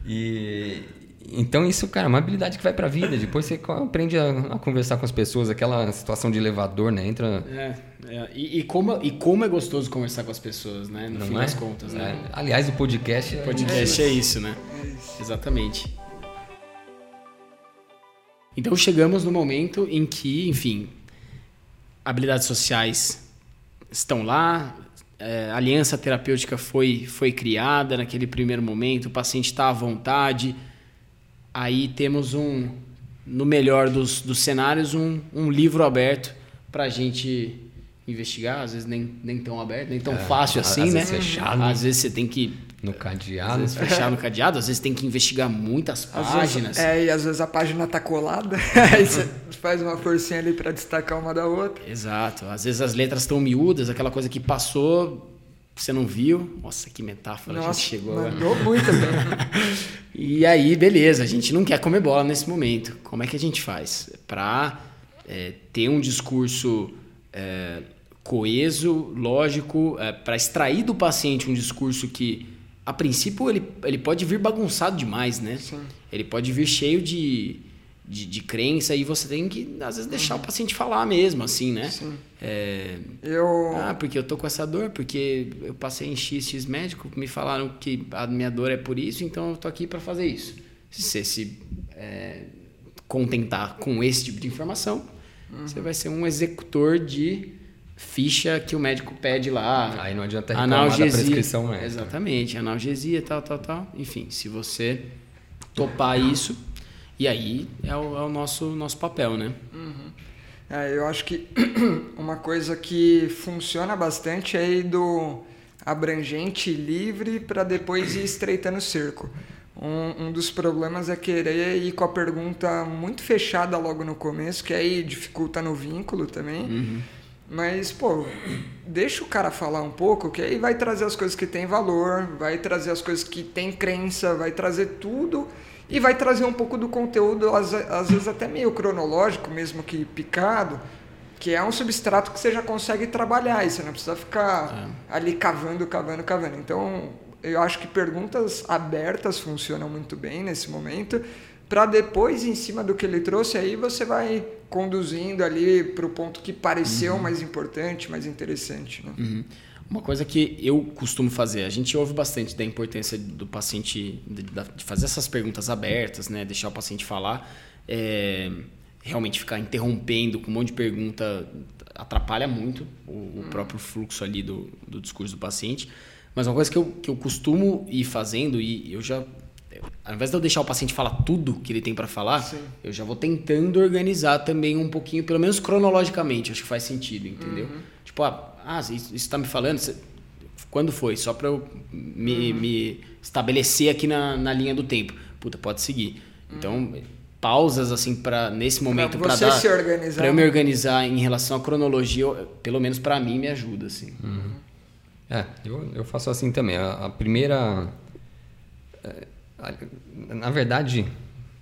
e, então, isso, cara, é uma habilidade que vai pra vida. Depois você aprende a, a conversar com as pessoas, aquela situação de elevador, né? Entra. É, é. E, e como, e como é gostoso conversar com as pessoas, né? No Não fim é? das contas, né? É. Aliás, o podcast. é- O podcast é isso, né? É isso. Exatamente. Então chegamos no momento em que, enfim, habilidades sociais estão lá, é, a aliança terapêutica foi, foi criada naquele primeiro momento, o paciente está à vontade, aí temos um, no melhor dos, dos cenários, um, um livro aberto para a gente investigar, às vezes nem, nem tão aberto, nem tão fácil É, às assim, né? vezes fechado. Às vezes você tem que No às cadeado. vezes fechar no cadeado, às vezes tem que investigar muitas Às páginas. vezes, é, e às vezes a página tá colada, (laughs) aí você faz uma forcinha ali pra destacar uma da outra. Exato. Às vezes as letras estão miúdas, aquela coisa que passou, você não viu. Nossa, que metáfora a Nossa, gente chegou agora. mandou muito bem. (laughs) E aí, beleza, a gente não quer comer bola nesse momento. Como é que a gente faz? Para ter um discurso é, coeso, lógico, para extrair do paciente um discurso que, a princípio, ele, ele pode vir bagunçado demais, né? Sim. Ele pode vir cheio de, de, de crença e você tem que, às vezes, deixar o paciente falar mesmo, assim, né? Sim. É, Eu. ah, porque eu tô com essa dor, porque eu passei em XX médico, me falaram que a minha dor é por isso, então eu tô aqui para fazer isso. Se você se é, contentar com esse tipo de informação, você vai ser um executor de ficha que o médico pede lá. Aí não adianta reclamar da prescrição médica. Exatamente, analgesia, tal, tal, tal. Enfim, se você topar isso, e aí é o, é o nosso, nosso papel, né? É, eu acho que (clears throat) uma coisa que funciona bastante é ir do abrangente livre para depois ir estreitando o cerco. Um, um dos problemas é querer ir com a pergunta muito fechada logo no começo, que aí dificulta no vínculo também. Mas, pô, deixa o cara falar um pouco, que aí vai trazer as coisas que têm valor, vai trazer as coisas que têm crença, vai trazer tudo e vai trazer um pouco do conteúdo, às, às vezes até meio cronológico, mesmo que picado, que é um substrato que você já consegue trabalhar e você não precisa ficar ali cavando, cavando, cavando. Então, eu acho que perguntas abertas funcionam muito bem nesse momento, para depois, em cima do que ele trouxe, aí você vai conduzindo ali para o ponto que pareceu mais importante, mais interessante. Né? Uhum. Uma coisa que eu costumo fazer, a gente ouve bastante da importância do paciente, de, de fazer essas perguntas abertas, né? deixar o paciente falar. É, realmente ficar interrompendo com um monte de pergunta atrapalha muito o, o próprio fluxo ali do, do discurso do paciente. Mas uma coisa que eu, que eu costumo ir fazendo, e eu já. Ao invés de eu deixar o paciente falar tudo que ele tem para falar, Sim. eu já vou tentando organizar também um pouquinho, pelo menos cronologicamente, acho que faz sentido, entendeu? Tipo, ah, ah isso está me falando, você- quando foi? Só para eu me, me estabelecer aqui na, na linha do tempo. Puta, pode seguir. Então, pausas assim para nesse momento para você dar se organizar, para eu me né? organizar em relação à cronologia, eu- pelo menos para mim me ajuda assim. É, eu, eu faço assim também. A, a primeira. é, a- na verdade,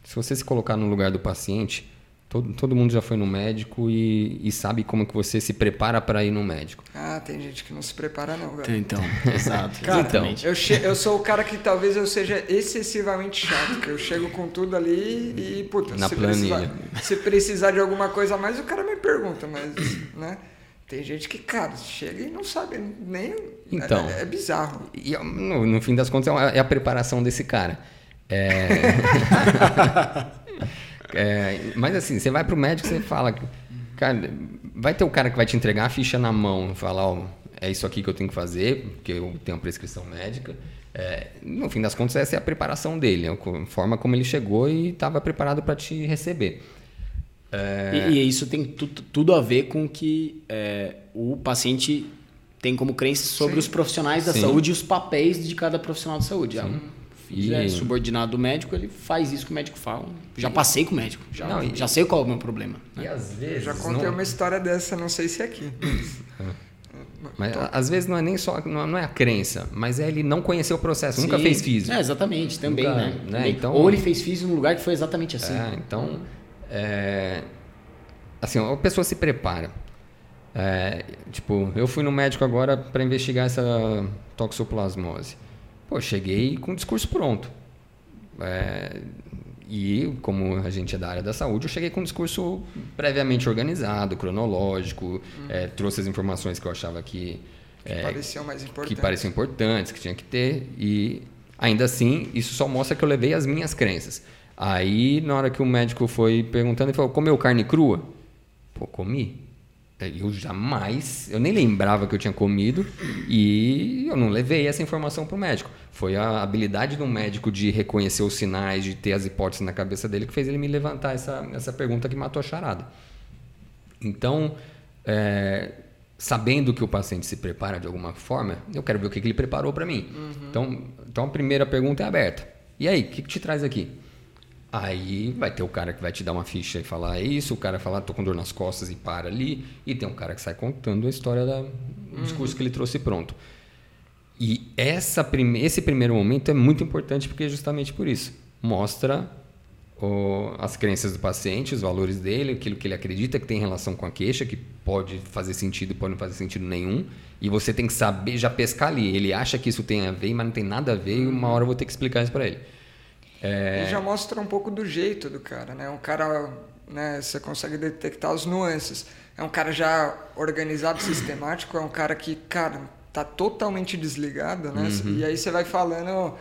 se você se colocar no lugar do paciente, todo, todo mundo já foi no médico e, e sabe como que você se prepara para ir no médico. Ah, tem gente que não se prepara não, velho. Então, exato, Cara, exatamente. eu, che- eu sou o cara que talvez eu seja excessivamente chato, que eu chego com tudo ali e, puta, Na se, planilha. precisar, se precisar de alguma coisa a mais, o cara me pergunta, mas, né? Tem gente que, cara, chega e não sabe nem... Então. É, é bizarro. E no, no fim das contas é uma- é a preparação desse cara. É... (laughs) É, mas assim, você vai pro médico você fala, cara, vai ter o cara que vai te entregar a ficha na mão, falar, ó, é isso aqui que eu tenho que fazer, porque eu tenho uma prescrição médica. É, no fim das contas, essa é a preparação dele, é a forma como ele chegou e estava preparado para te receber. É, E, e isso tem tu- tudo a ver com que é, o paciente tem como crença sobre Sim. os profissionais da Sim. saúde e os papéis de cada profissional de saúde. Ah, fizer E- subordinado do médico, ele faz isso que o médico fala. Já passei com o médico, já, Não, e- já sei qual é o meu problema. né? E às vezes. Já contei não- uma história dessa, não sei se é aqui. (coughs) Mas às vezes não é nem só não é a crença, mas é ele não conhecer o processo, nunca Sim. fez físico. É, exatamente, também, Nunca, né? né? Também. Então- Ou ele fez físico num lugar que foi exatamente assim. É, então, é, assim, a pessoa se prepara. É, tipo, eu fui no médico agora para investigar essa toxoplasmose. Pô, cheguei com o discurso pronto. É, e como a gente é da área da saúde, eu cheguei com um discurso previamente organizado, cronológico, é, trouxe as informações que eu achava que é, Parecia o mais importante. que pareciam importantes, que tinha que ter, e ainda assim, isso só mostra que eu levei as minhas crenças. Aí, na hora que o médico foi perguntando, ele falou: comeu carne crua? Pô, comi. Eu jamais, eu nem lembrava que eu tinha comido e eu não levei essa informação para o médico. Foi a habilidade do médico de reconhecer os sinais, de ter as hipóteses na cabeça dele que fez ele me levantar essa, essa pergunta que matou a charada. Então, é, sabendo que o paciente se prepara de alguma forma, eu quero ver o que, que ele preparou para mim. Então, então, a primeira pergunta é aberta. E aí, o que, que te traz aqui? Aí vai ter o cara que vai te dar uma ficha e falar isso, o cara falar, tô com dor nas costas e para ali, e tem um cara que sai contando a história da, o discurso que ele trouxe pronto. E essa prime esse primeiro momento é muito importante porque é justamente por isso. Mostra o- as crenças do paciente, os valores dele, aquilo que ele acredita que tem relação com a queixa, que pode fazer sentido, pode não fazer sentido nenhum. E você tem que saber já pescar ali. Ele acha que isso tem a ver, mas não tem nada a ver, e uma hora eu vou ter que explicar isso para ele. E já mostra um pouco do jeito do cara, né? Um cara, né? Você consegue detectar as nuances. É um cara já organizado, (clears throat) sistemático. É um cara que, cara, tá totalmente desligado, né? E aí você vai falando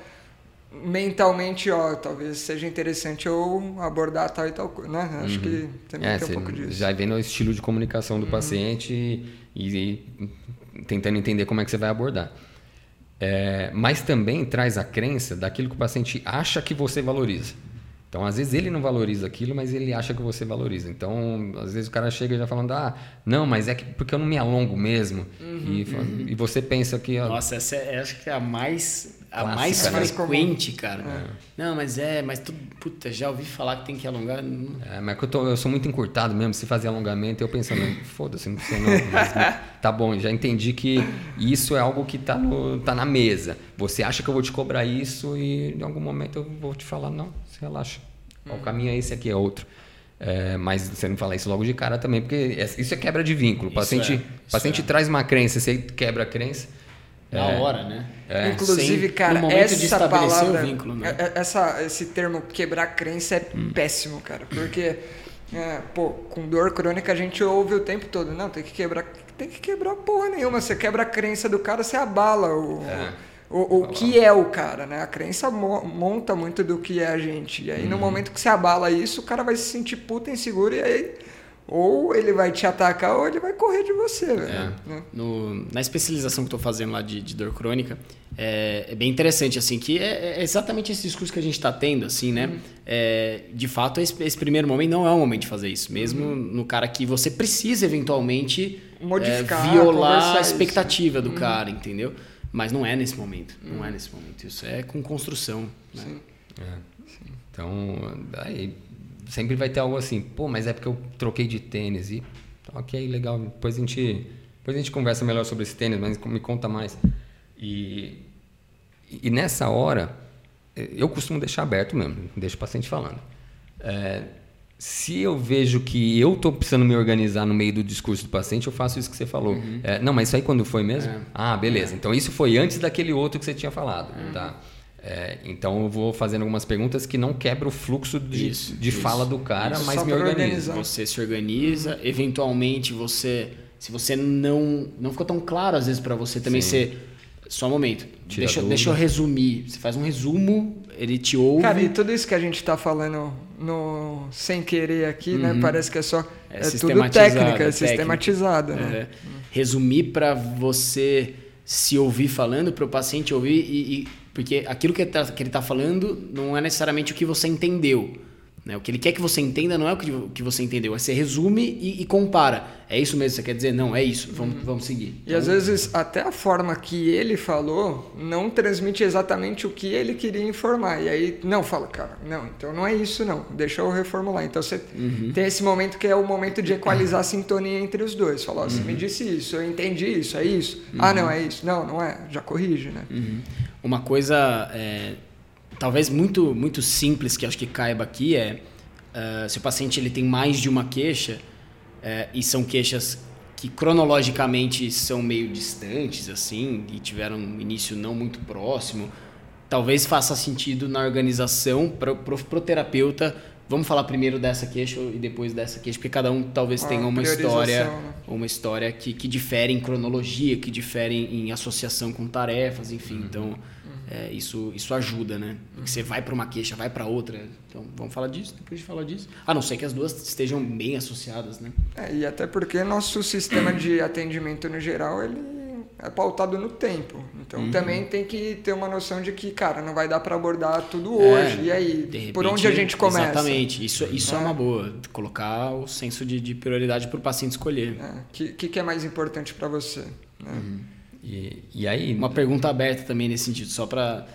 mentalmente, ó, talvez seja interessante eu abordar tal e tal coisa, né? Acho que também É, tem um pouco disso. Uhum. já vendo o estilo de comunicação do paciente e, e tentando entender como é que você vai abordar. É, mas também traz a crença daquilo que o paciente acha que você valoriza. Então, às vezes ele não valoriza aquilo, mas ele acha que você valoriza. Então, às vezes o cara chega já falando, ah, não, mas é que porque eu não me alongo mesmo. Uhum, e, fala- e você pensa que ó, Nossa, essa é, acho que é a mais, a Clássica, mais né? Frequente, cara. Não, mas é, mas tu, puta, já ouvi falar que tem que alongar. Não- É, mas que eu, tô- eu sou muito encurtado mesmo, se fazer alongamento, eu pensando, foda-se, não precisa não. Mas, (laughs) tá bom, já entendi que isso é algo que tá, no, tá na mesa. Você acha que eu vou te cobrar isso e em algum momento eu vou te falar, não, você relaxa. O caminho é esse aqui, é outro. É, mas você não fala isso logo de cara também, porque é- isso é quebra de vínculo. O paciente, é, paciente é. traz uma crença, você quebra a crença. Na hora, né? É. Inclusive, Sem- cara, essa palavra, o vínculo, né? é- é- essa, esse termo quebrar crença é Hum. péssimo, cara, porque é, pô, com dor crônica a gente ouve o tempo todo, não, tem que quebrar, tem que quebrar porra nenhuma, você quebra a crença do cara, você abala o, É. o, o que é o cara, né? A crença mo- monta muito do que é a gente. E aí, Uhum. no momento que você abala isso, o cara vai se sentir puta inseguro e aí ou ele vai te atacar ou ele vai correr de você, velho. É. né? No- na especialização que estou fazendo lá de, de dor crônica, é, é bem interessante, assim, que é, é exatamente esse discurso que a gente está tendo, assim, né? É, de fato, esse, esse primeiro momento não é o momento de fazer isso. Mesmo no cara que você precisa, eventualmente, Modificar, é, violar conversar a isso. expectativa do cara, entendeu? Mas não é nesse momento. Não é nesse momento. Isso é com construção. Né? Então, aí sempre vai ter algo assim, pô, mas é porque eu troquei de tênis e tá, ok, legal. Depois a gente, depois a gente conversa melhor sobre esse tênis, mas me conta mais. E, e nessa hora, eu costumo deixar aberto mesmo, deixo o paciente falando. É, se eu vejo que eu estou precisando me organizar no meio do discurso do paciente, eu faço isso que você falou. É, não, mas isso aí quando foi mesmo? Ah, beleza. Então isso foi antes daquele outro que você tinha falado. Tá? É, então eu vou fazendo algumas perguntas que não quebra o fluxo de, Isso, de isso. fala do cara, Isso, mas me organiza. Você se organiza, eventualmente você, se você não não ficou tão claro às vezes para você também Sim. ser só um momento. Tira Deixa, deixa eu resumir. Você faz um resumo, ele te ouve. Cara, e tudo isso que a gente tá falando no sem querer aqui, né? Parece que é só É é, tudo técnica, é técnico. sistematizado, né? É, resumir para você se ouvir falando, para o paciente ouvir e, e- porque aquilo que ele, tá, ele tá falando não é necessariamente o que você entendeu. Né? O que ele quer que você entenda não é o que, você entendeu, é você resume e, e compara. É isso mesmo que você quer dizer? Não, é isso, vamos, vamos seguir. E às Então, vezes até a forma que ele falou não transmite exatamente o que ele queria informar. E aí, não, fala, cara, não, então não é isso não, deixa eu reformular. Então você tem esse momento que é o momento de equalizar a sintonia entre os dois. Falar, você me disse isso, eu entendi isso, é isso. Ah, não, é isso. Não, não é, já corrige, né? Uma coisa é, talvez muito muito simples que acho que caiba aqui é ah, se o paciente ele tem mais de uma queixa é, e são queixas que cronologicamente são meio distantes assim e tiveram um início não muito próximo, talvez faça sentido na organização para o terapeuta. Vamos falar primeiro dessa queixa e depois dessa queixa, porque cada um talvez Uma tenha uma história, né? uma história que, que difere em cronologia, que difere em associação com tarefas, enfim. Então, é, isso, isso ajuda, né? Porque você vai para uma queixa, vai para outra. Então, vamos falar disso, depois de falar disso. A não ser que as duas estejam bem associadas, né? É, e até porque nosso sistema de atendimento no geral, ele é pautado no tempo. Então Uhum. também tem que ter uma noção de que, cara, não vai dar para abordar tudo É, hoje. e aí, de por repente, onde a gente começa? Exatamente. Isso, isso é. É. uma boa. Colocar o senso de, de prioridade para o paciente escolher. O que, que, que é mais importante para você? né? Uhum. E, e aí, Uma pergunta aberta também nesse sentido, só para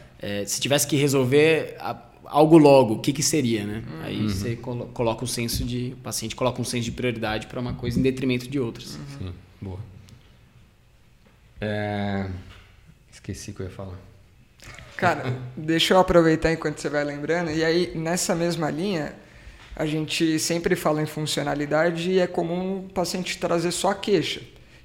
se tivesse que resolver a- algo logo, o que, que seria, né? Aí você colo- coloca o senso de o paciente coloca um senso de prioridade para uma coisa em detrimento de outras. Sim, boa. É, Esqueci o que eu ia falar. Cara, deixa eu aproveitar enquanto você vai lembrando. E aí, nessa mesma linha, a gente sempre fala em funcionalidade e é comum o paciente trazer só a queixa.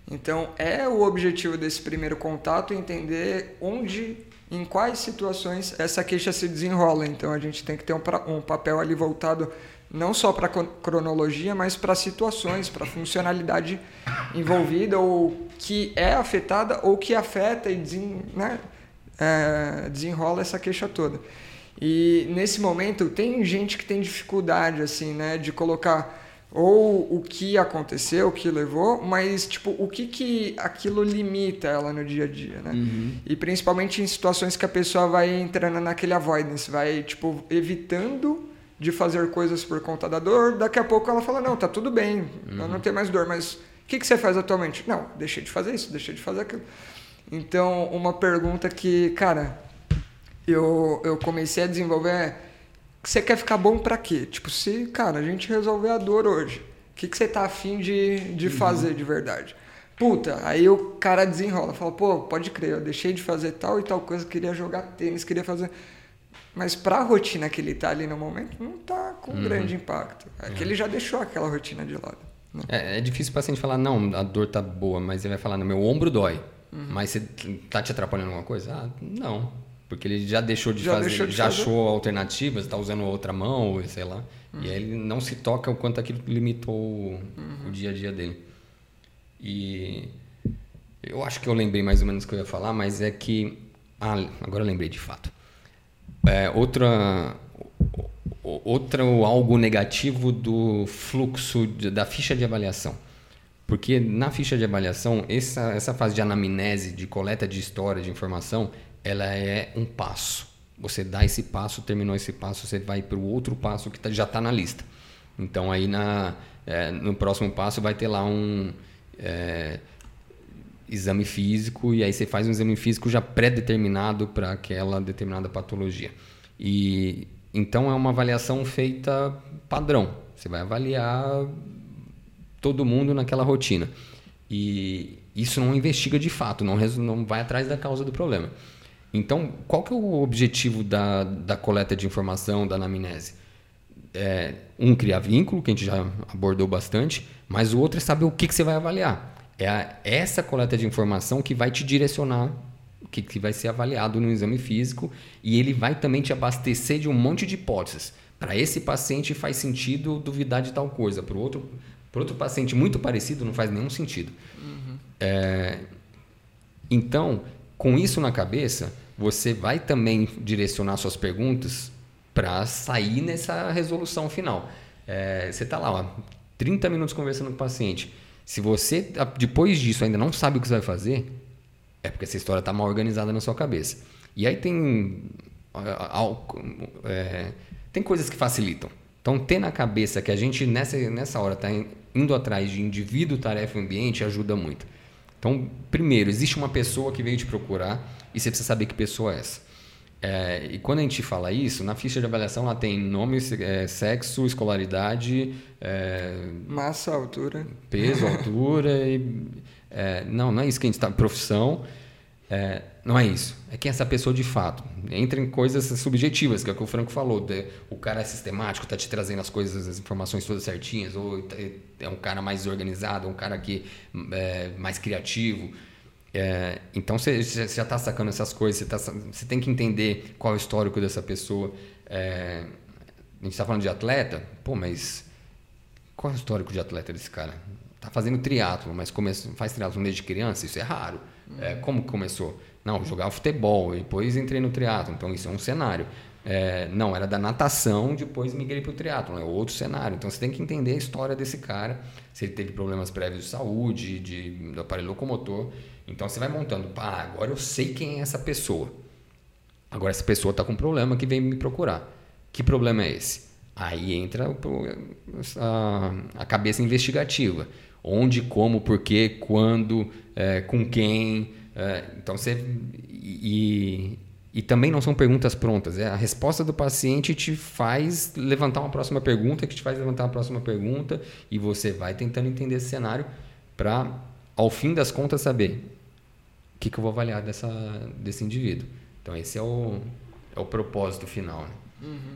Então, é o objetivo desse primeiro contato entender onde, em quais situações essa queixa se desenrola. Então, a gente tem que ter um, um papel ali voltado não só para cronologia, mas para situações, para funcionalidade envolvida ou que é afetada ou que afeta e desen, né, é, desenrola essa queixa toda. E nesse momento tem gente que tem dificuldade assim, né, de colocar ou o que aconteceu, o que levou, mas tipo o que que aquilo limita ela no dia a dia, né? E principalmente em situações que a pessoa vai entrando naquele avoidance, vai tipo evitando de fazer coisas por conta da dor, daqui a pouco ela fala, não, tá tudo bem, eu não tenho mais dor, mas o que, que você faz atualmente? Não, deixei de fazer isso, deixei de fazer aquilo. Então, uma pergunta que, cara, eu, eu comecei a desenvolver você quer ficar bom pra quê? Tipo, se, cara, a gente resolver a dor hoje, o que, que você tá afim de, de fazer de verdade? Puta, aí o cara desenrola, fala, pô, pode crer, eu deixei de fazer tal e tal coisa, queria jogar tênis, queria fazer... Mas para a rotina que ele está ali no momento, não está com grande impacto. É que ele já deixou aquela rotina de lado. né? É, é difícil o paciente falar, não, a dor tá boa, mas ele vai falar, no meu ombro dói. Mas você tá te atrapalhando alguma coisa? Ah, não. Porque ele já deixou de Já fazer, deixou de já fazer. achou alternativas, tá usando outra mão, sei lá. E aí ele não se toca o quanto aquilo limitou o- o dia a dia dele. E eu acho que eu lembrei mais ou menos o que eu ia falar, mas é que. Ah, agora eu lembrei de fato. É, outra, outro algo negativo do fluxo de- da ficha de avaliação. Porque na ficha de avaliação, essa, essa fase de anamnese, de coleta de história, de informação, ela é um passo. Você dá esse passo, terminou esse passo, você vai para o outro passo que tá- já está na lista. Então aí na, é, no próximo passo vai ter lá um é, exame físico e aí você faz um exame físico já pré-determinado para aquela determinada patologia. E então é uma avaliação feita padrão. Você vai avaliar todo mundo naquela rotina. E isso não investiga de fato, não, não vai atrás da causa do problema. Então, qual que é o objetivo da, da coleta de informação, da anamnese? É, um, criar vínculo, que a gente já abordou bastante, mas o outro é saber o que, que você vai avaliar. É a- essa coleta de informação que vai te direcionar o que, que vai ser avaliado no exame físico e ele vai também te abastecer de um monte de hipóteses. Para esse paciente faz sentido duvidar de tal coisa, para o outro, pro outro paciente muito parecido não faz nenhum sentido. É, então, com isso na cabeça, você vai também direcionar suas perguntas para sair nessa resolução final. É, você está lá, ó, 30 minutos conversando com o paciente. Se você, depois disso, ainda não sabe o que você vai fazer, é porque essa história está mal organizada na sua cabeça. E aí tem, é, tem coisas que facilitam. Então, ter na cabeça que a gente nessa, nessa hora está indo atrás de indivíduo, tarefa e ambiente ajuda muito. Então, primeiro, existe uma pessoa que veio te procurar e você precisa saber que pessoa é essa. É, e quando a gente fala isso, na ficha de avaliação ela tem nome, é, sexo, escolaridade, é, massa, altura, peso, (laughs) altura e é, não, não é isso que a gente está profissão. É, não é isso. É quem é essa pessoa de fato. Entra em coisas subjetivas, que é o que o Franco falou. De, o cara é sistemático, está te trazendo as coisas, as informações todas certinhas, ou é um cara mais organizado, um cara que é mais criativo. É, então você já está sacando essas coisas, você, tá, tem que entender qual é o histórico dessa pessoa. É, a gente está falando de atleta, pô, mas qual é o histórico de atleta desse cara? Tá fazendo triatlo, mas começa, faz triatlo desde criança, isso é raro. É, como começou? Não, jogava futebol, depois entrei no triatlo, então isso é um cenário. É, não, era da natação, depois migrei para o triatlo, é outro cenário. Então você tem que entender a história desse cara, se ele teve problemas prévios de saúde, de, do aparelho locomotor. Então você vai montando, pá, agora eu sei quem é essa pessoa. Agora essa pessoa está com um problema que vem me procurar. Que problema é esse? Aí entra a, a cabeça investigativa onde, como, porquê, quando, é, com quem. É, então você. E, e também não são perguntas prontas. É a resposta do paciente te faz levantar uma próxima pergunta, que te faz levantar uma próxima pergunta, e você vai tentando entender esse cenário para, ao fim das contas, saber o que, que eu vou avaliar dessa, desse indivíduo. Então esse é o, é o propósito final. Né? Uhum.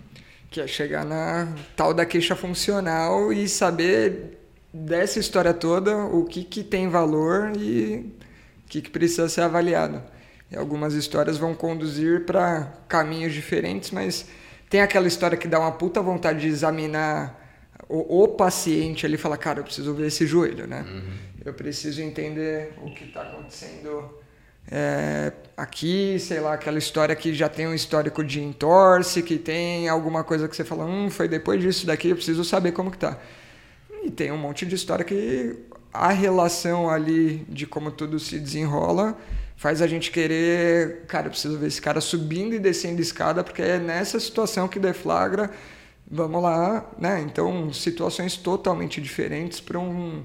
Que é chegar na tal da queixa funcional e saber dessa história toda, o que, que tem valor e o que, que precisa ser avaliado. E algumas histórias vão conduzir para caminhos diferentes, mas tem aquela história que dá uma puta vontade de examinar o, o paciente ali e falar, cara, eu preciso ver esse joelho, né? Uhum. Eu preciso entender o que está acontecendo é, aqui, sei lá, aquela história que já tem um histórico de entorse, que tem alguma coisa que você fala, hum, foi depois disso daqui, eu preciso saber como que tá. E tem um monte de história que a relação ali de como tudo se desenrola faz a gente querer, cara, eu preciso ver esse cara subindo e descendo escada, porque é nessa situação que deflagra, vamos lá, né? Então, situações totalmente diferentes para um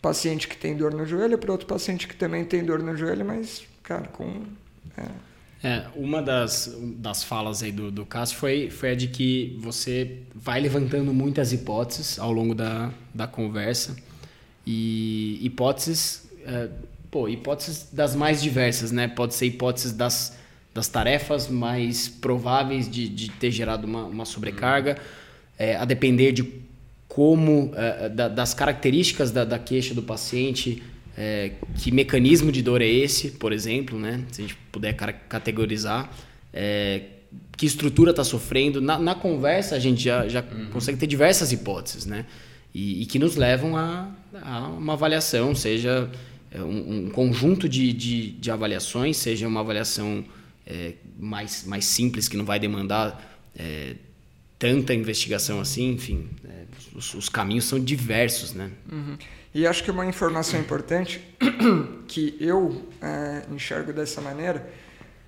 paciente que tem dor no joelho, para outro paciente que também tem dor no joelho, mas, cara, com. É, é, uma das, das falas aí do, do Cássio foi, foi a de que você vai levantando muitas hipóteses ao longo da, da conversa. E hipóteses, é, pô, hipóteses das mais diversas, né? Pode ser hipóteses das, das tarefas mais prováveis de, de ter gerado uma, uma sobrecarga, é, a depender de como, é, da, das características da, da queixa do paciente, é, que mecanismo de dor é esse, por exemplo, né? Se a gente puder categorizar. É, que estrutura está sofrendo. Na, na, conversa, a gente já, já uhum. consegue ter diversas hipóteses, né? E, e que nos levam a, a, uma avaliação, seja um, um conjunto de, de, de, avaliações, seja uma avaliação é, mais, mais simples, que não vai demandar é, tanta investigação assim, enfim. É, os, os, caminhos são diversos, né? Uhum. E acho que uma informação importante (coughs) que eu é, enxergo dessa maneira,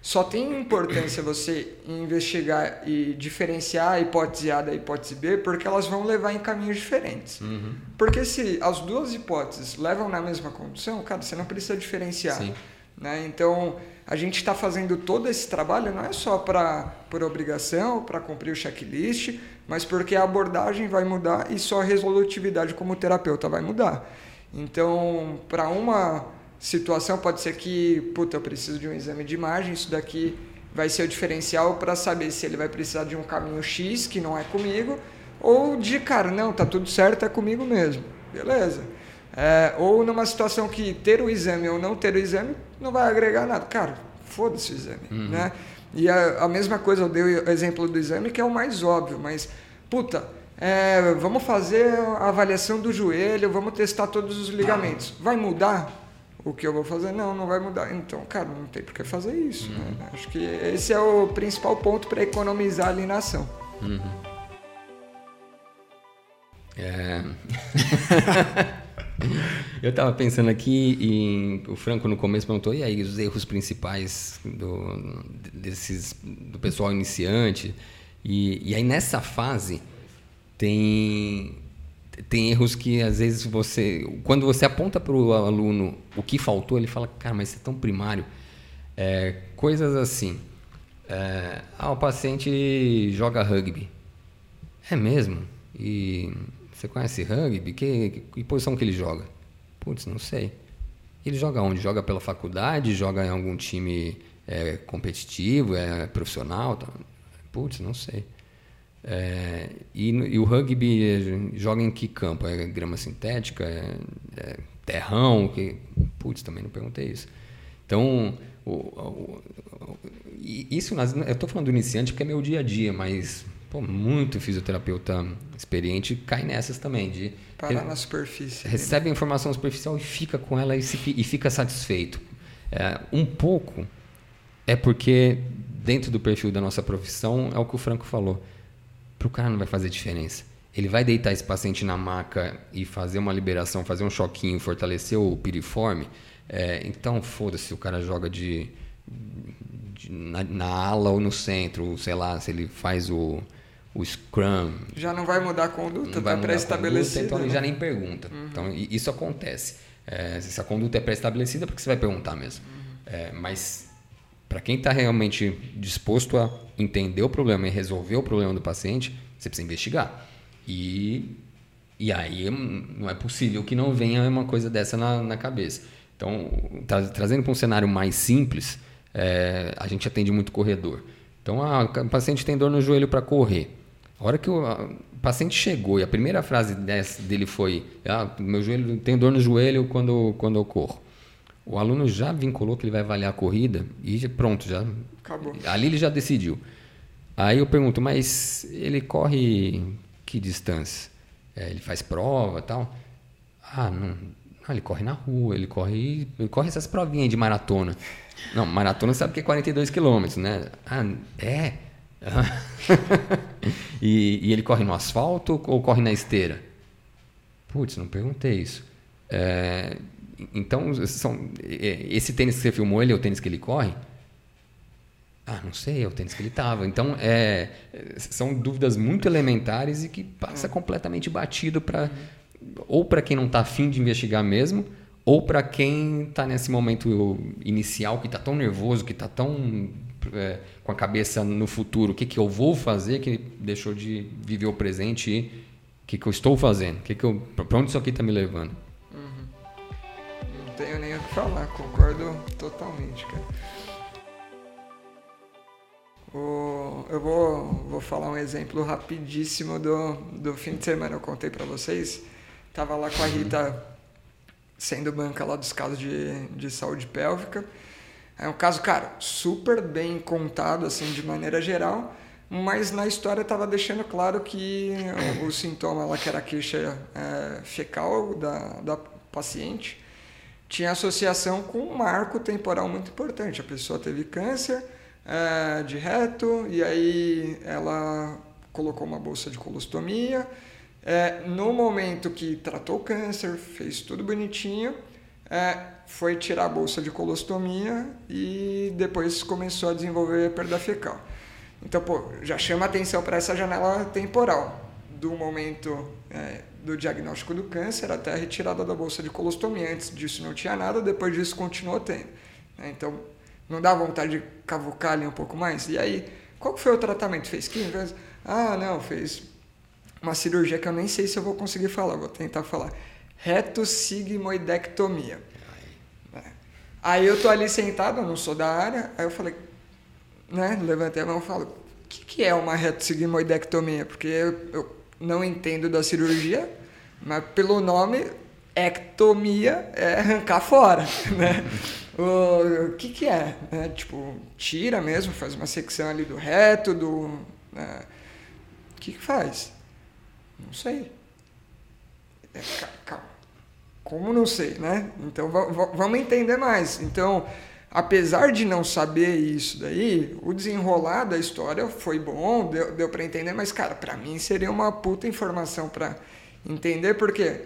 só tem importância você investigar e diferenciar a hipótese A da hipótese B, porque elas vão levar em caminhos diferentes. Uhum. Porque se as duas hipóteses levam na mesma condição, cara, você não precisa diferenciar. Sim. Né? Então, a gente está fazendo todo esse trabalho não é só para por obrigação, para cumprir o checklist, mas porque a abordagem vai mudar e só a resolutividade como terapeuta vai mudar. Então, para uma situação pode ser que, puta, eu preciso de um exame de imagem, isso daqui vai ser o diferencial para saber se ele vai precisar de um caminho X, que não é comigo, ou de, cara, não, tá tudo certo, é comigo mesmo. Beleza. É, ou numa situação que ter o exame ou não ter o exame não vai agregar nada. Cara, foda-se o exame, uhum. né? E a, a, mesma coisa, eu dei o exemplo do exame, que é o mais óbvio, mas, puta, é, vamos fazer a avaliação do joelho, vamos testar todos os ligamentos. Vai mudar o que eu vou fazer? Não, não vai mudar. Então, cara, não tem por que fazer isso. Uhum. Né? Acho que esse é o principal ponto para economizar ali na ação. Uhum. É... (laughs) Eu estava pensando aqui e o Franco no começo perguntou e aí os erros principais do desses do pessoal iniciante e, e aí nessa fase tem tem erros que às vezes você quando você aponta para o aluno o que faltou ele fala cara mas isso é tão primário. É, coisas assim. É, ah o paciente joga rugby. É mesmo? E você conhece rugby? Que, que, que posição que ele joga? Putz não sei. Ele joga onde? Joga pela faculdade? Joga em algum time é, competitivo é profissional tá? putz não sei é, e, e, o rugby joga em que campo? É grama sintética? É, é terrão? Que, putz, também não perguntei isso. Então, o, o, o, isso eu estou falando do iniciante porque é meu dia a dia, mas pô, muito fisioterapeuta experiente cai nessas também. De, Parar na superfície. Recebe a informação superficial e fica com ela e, se, e fica satisfeito. É, um pouco é porque, dentro do perfil da nossa profissão, é o que o Franco falou para o cara não vai fazer diferença. Ele vai deitar esse paciente na maca e fazer uma liberação, fazer um choquinho, fortalecer o piriforme. É, então, foda-se se o cara joga de, de na, na, ala ou no centro, sei lá, se ele faz o, o scrum. Já não vai mudar a conduta, está pré-estabelecida. Então né? ele já nem pergunta. Uhum. Então isso acontece. É, se a conduta é pré-estabelecida, porque você vai perguntar mesmo. Uhum. É, mas para quem está realmente disposto a entender o problema e resolver o problema do paciente, você precisa investigar. E, e aí não é possível que não venha uma coisa dessa na, na cabeça. Então, tra trazendo para um cenário mais simples, é, a gente atende muito corredor. Então, a, o paciente tem dor no joelho para correr. A hora que o, paciente chegou e a primeira frase dele foi: ah, meu joelho tem dor no joelho quando, quando eu corro. O aluno já vinculou que ele vai avaliar a corrida e pronto, já. Acabou. Ali ele já decidiu. Aí eu pergunto, mas ele corre que distância? É, ele faz prova e tal? Ah, não, não, ele corre na rua, ele corre, ele corre essas provinhas de maratona. Não, maratona sabe que é 42 quilômetros, né? Ah, é? (laughs) e, e, ele corre no asfalto ou corre na esteira? Putz, não perguntei isso. É, então, são, é, esse tênis que você filmou, ele é o tênis que ele corre? Ah, não sei, é o tênis que ele estava. Então, é, são dúvidas muito elementares e que passa completamente batido para ou para quem não está afim de investigar mesmo, ou para quem está nesse momento inicial que está tão nervoso, que está tão é, com a cabeça no futuro, o que, que eu vou fazer, que deixou de viver o presente e o que, que eu estou fazendo, que que eu, para onde isso aqui está me levando tenho nem o que falar, concordo totalmente, cara. O, eu vou, vou falar um exemplo rapidíssimo do, do fim de semana. Eu contei para vocês. Tava lá com a Rita sendo banca lá dos casos de, de saúde pélvica. É um caso, cara, super bem contado, assim, de maneira geral, mas na história estava deixando claro que o, o, sintoma lá, que era a queixa é, fecal da, da paciente, tinha associação com um marco temporal muito importante. A pessoa teve câncer é, de reto e aí ela colocou uma bolsa de colostomia. É, no momento que tratou o câncer, fez tudo bonitinho, é, foi tirar a bolsa de colostomia e depois começou a desenvolver perda fecal. Então, pô, já chama atenção para essa janela temporal do momento é, do diagnóstico do câncer até a retirada da bolsa de colostomia. Antes disso não tinha nada, depois disso continuou tendo. Né? Então, não dá vontade de cavucar ali um pouco mais? E aí, qual foi o tratamento? Fez química? Ah, não, fez uma cirurgia que eu nem sei se eu vou conseguir falar, vou tentar falar. Retossigmoidectomia. É. Aí eu tô ali sentado, eu não sou da área, aí eu falei, né, levantei a mão e falo, o que, que é uma retossigmoidectomia? Porque eu, eu não entendo da cirurgia, mas pelo nome, ectomia é arrancar fora, (laughs) né? o, que que é? é? Tipo, tira mesmo, faz uma secção ali do reto, do... Né? O que que faz? Não sei. É, calma. Como não sei, né? Então vamos entender mais. Então, apesar de não saber isso daí, o desenrolar da história foi bom, deu, deu para entender, mas, cara, para mim seria uma puta informação para entender, porque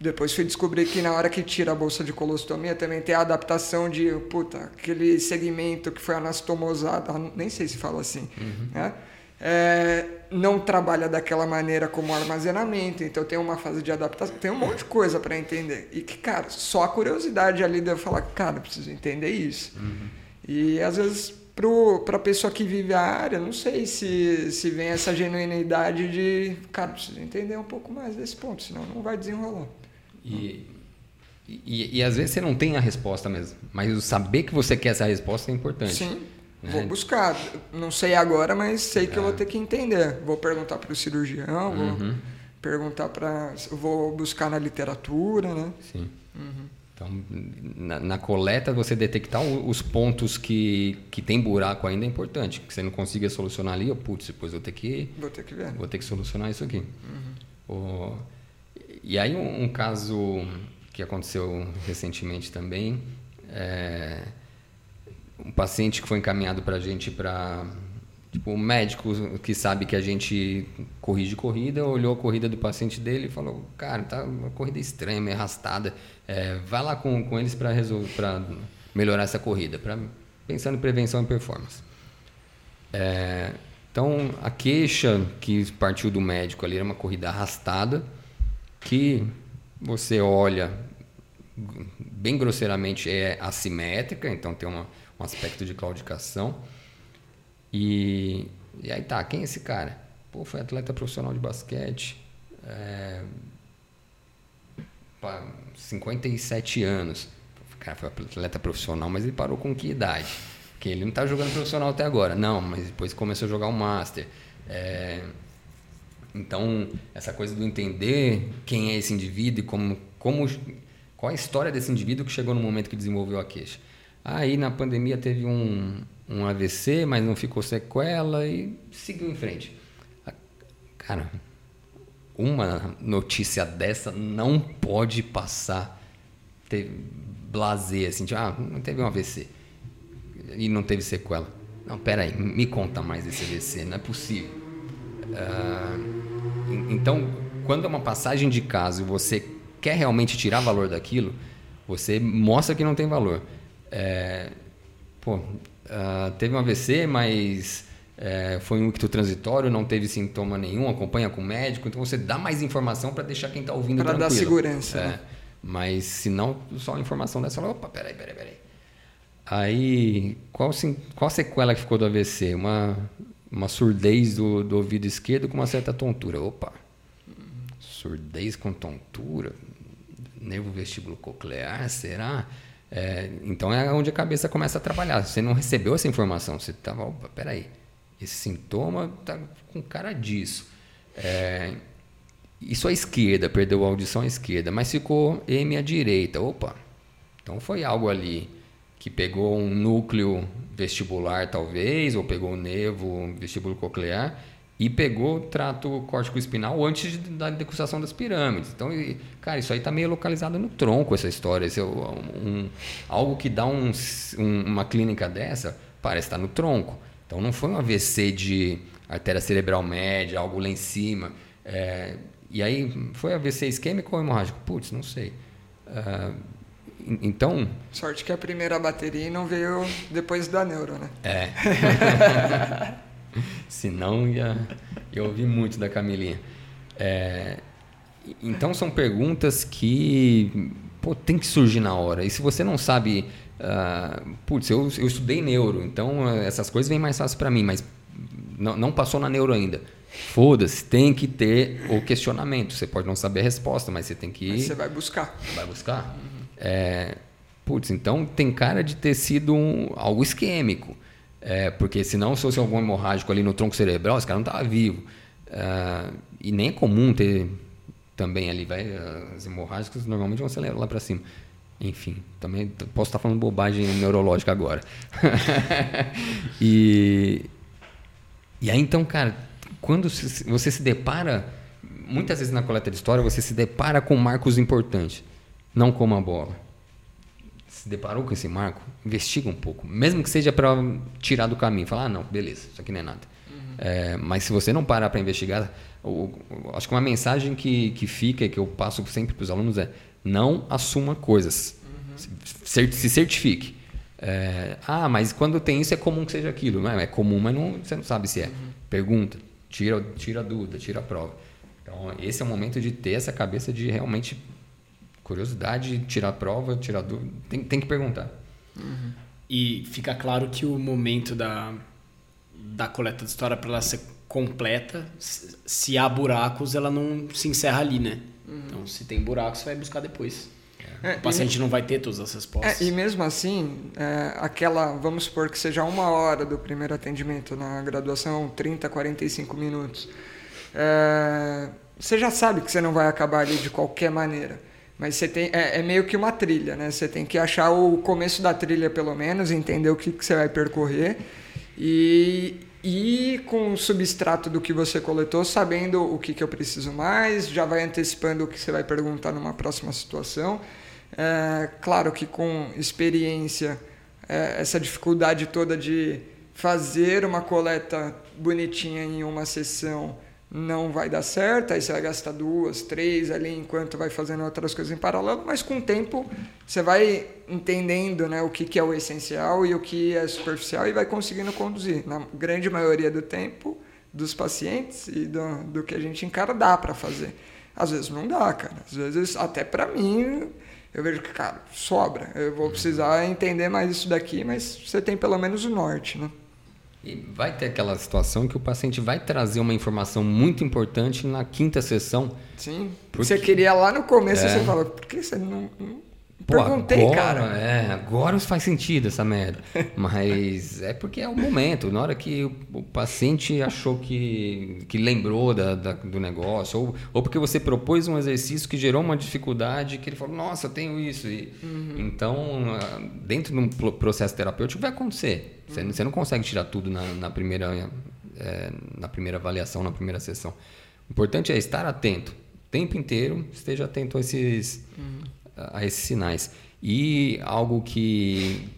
depois fui descobrir que na hora que tira a bolsa de colostomia também tem a adaptação de, puta, aquele segmento que foi anastomosado, nem sei se fala assim, uhum. né? É, não trabalha daquela maneira como armazenamento, então tem uma fase de adaptação, tem um monte de coisa para entender. E que, cara, só a curiosidade ali de eu falar, cara, preciso entender isso. Uhum. E às vezes, para a pessoa que vive a área, não sei se, se vem essa genuinidade de, cara, preciso entender um pouco mais desse ponto, senão não vai desenrolar. E, e, e, às vezes você não tem a resposta mesmo, mas o saber que você quer essa resposta é importante. Sim. Né? Vou buscar. Não sei agora, mas sei que é. eu vou ter que entender. Vou perguntar para o cirurgião, uhum. vou perguntar para. Vou buscar na literatura, né? Sim. Uhum. Então, na, na, coleta, você detectar os pontos que, que tem buraco ainda é importante. Que você não consiga solucionar ali, oh, putz, depois vou ter que. Vou ter que ver. Vou ter que solucionar isso aqui. Uhum. O, e aí, um, um, caso que aconteceu recentemente também. É, um paciente que foi encaminhado para a gente para tipo um médico que sabe que a gente corrige corrida olhou a corrida do paciente dele e falou cara tá uma corrida estranha meio arrastada. É, vai lá com, com eles para resolver para melhorar essa corrida. Para pensando em prevenção e performance. É, então a queixa que partiu do médico ali era uma corrida arrastada que você olha bem grosseiramente é assimétrica então tem uma aspecto de claudicação. E, e aí tá, quem é esse cara? Pô, foi atleta profissional de basquete, é, 57 anos. O cara foi atleta profissional, mas ele parou com que idade? Porque ele não está jogando profissional até agora. Não, mas depois começou a jogar o Master. É, então, essa coisa do entender quem é esse indivíduo e como, como, qual a história desse indivíduo que chegou no momento que desenvolveu a queixa. Aí na pandemia teve um, um AVC, mas não ficou sequela e seguiu em frente. Cara, uma notícia dessa não pode passar teve blazer assim, tipo, ah, não teve um AVC e não teve sequela. Não, pera aí, me conta mais desse AVC, não é possível. Uh, então, quando é uma passagem de caso e você quer realmente tirar valor daquilo, você mostra que não tem valor. É, pô, uh, teve um AVC, mas é, foi um icto transitório, não teve sintoma nenhum, acompanha com o médico, então você dá mais informação para deixar quem está ouvindo pra tranquilo. Para dar segurança. É, né? Mas se não, só a informação dessa, fala, opa, peraí, peraí, peraí. Aí, qual, qual sequela que ficou do AVC? Uma, uma surdez do, do ouvido esquerdo com uma certa tontura. Opa, surdez com tontura? Nervo vestíbulo coclear, será? É, então é onde a cabeça começa a trabalhar. Você não recebeu essa informação, você estava, opa, peraí, esse sintoma está com cara disso. É, isso à esquerda, perdeu a audição à esquerda, mas ficou M à direita. Opa, então foi algo ali que pegou um núcleo vestibular, talvez, ou pegou um nervo vestibulo coclear e pegou o trato córtico-espinal antes da decussação das pirâmides. Então, cara, isso aí está meio localizado no tronco, essa história. Esse é um, algo que dá um, um, uma clínica dessa parece estar no tronco. Então, não foi um AVC de artéria cerebral média, algo lá em cima. É, e aí, foi AVC isquêmico ou hemorrágico? Putz, não sei. Uh, então... Sorte que a primeira bateria não veio depois da neuro, né? É. (laughs) (laughs) Senão ia, ia ouvir muito da Camilinha. É, então são perguntas que pô, tem que surgir na hora. E se você não sabe. Uh, putz, eu, eu estudei neuro, então uh, essas coisas vêm mais fácil para mim, mas não, não passou na neuro ainda. Foda-se, tem que ter o questionamento. Você pode não saber a resposta, mas você tem que. Mas você vai buscar. Vai buscar. Uhum. É, putz, então tem cara de ter sido um, algo isquêmico. É, porque se fosse algum hemorrágico ali no tronco cerebral, esse cara não estava vivo. É, e nem é comum ter também ali, vai, as hemorrágicas normalmente vão ser lá para cima. Enfim, também posso estar falando bobagem neurológica agora. (laughs) e, e aí então, cara, quando você se depara, muitas vezes na coleta de história, você se depara com marcos importantes, não como a bola se deparou com esse marco, investiga um pouco. Mesmo que seja para tirar do caminho. Falar, ah, não, beleza, isso aqui não é nada. Uhum. É, mas se você não parar para investigar, acho que uma mensagem que, que fica, que eu passo sempre para os alunos é não assuma coisas. Uhum. Se, se, certifique. É, ah, mas quando tem isso é comum que seja aquilo. Não é, é comum, mas não, você não sabe se é. Pergunta, tira, tira a dúvida, tira a prova. Então, esse é o momento de ter essa cabeça de realmente curiosidade, tirar a prova, tirar dúvida. Tem, tem que perguntar. E fica claro que o momento da, da coleta de história, para ela ser completa, se se há buracos, ela não se encerra ali, né? Então, se tem buracos, você vai buscar depois. É, O paciente não vai ter todas as respostas. É, e mesmo assim, é, aquela, vamos supor que seja uma hora do primeiro atendimento na graduação, 30, 45 minutos. É, você já sabe que você não vai acabar ali de qualquer maneira. Mas você tem, é, é meio que uma trilha, né? Você tem que achar o começo da trilha, pelo menos, entender o que, que você vai percorrer. E, e com o substrato do que você coletou, sabendo o que, que eu preciso mais, já vai antecipando o que você vai perguntar numa próxima situação. É, claro que com experiência, é, essa dificuldade toda de fazer uma coleta bonitinha em uma sessão não vai dar certo, aí você vai gastar duas, três ali enquanto vai fazendo outras coisas em paralelo, mas com o tempo você vai entendendo né, o que, que é o essencial e o que é superficial e vai conseguindo conduzir. Na grande maioria do tempo, dos pacientes e do, do que a gente encara, dá para fazer. Às vezes não dá, cara. Às vezes, até para mim, eu vejo que, cara, sobra. Eu vou precisar entender mais isso daqui, mas você tem pelo menos o norte, né? E vai ter aquela situação que o paciente vai trazer uma informação muito importante na quinta sessão. Sim. Porque- Você queria lá no começo, É. você fala, por que você não. Pô, Perguntei, agora, cara. É, agora faz sentido essa merda. Mas é porque é o momento. Na hora que o, o paciente achou que, que lembrou da, da- do negócio, ou, ou porque você propôs um exercício que gerou uma dificuldade, que ele falou, nossa, eu tenho isso. E, Então, ah, dentro de um pro- processo terapêutico vai acontecer. Você, não- você não consegue tirar tudo na, na primeira, é, na primeira avaliação, na primeira sessão. O importante é estar atento. O tempo inteiro, esteja atento a esses, a esses sinais. E algo que,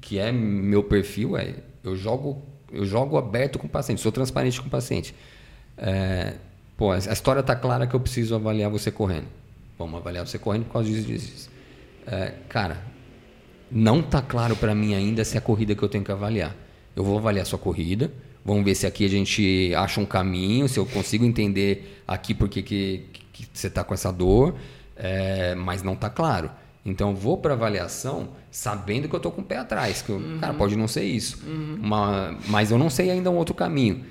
que é meu perfil é eu jogo eu jogo aberto com o paciente, sou transparente com o paciente. É, pô, a história está clara que eu preciso avaliar você correndo. Vamos avaliar você correndo por causa disso, disso, disso. É, cara, não tá claro para mim ainda se é a corrida que eu tenho que avaliar. Eu vou avaliar sua corrida, vamos ver se aqui a gente acha um caminho, se eu consigo entender aqui porque que, que você está com essa dor, é, mas não tá claro. Então eu vou para avaliação sabendo que eu tô com o pé atrás, que eu, cara, pode não ser isso, Uma- mas eu não sei ainda um outro caminho.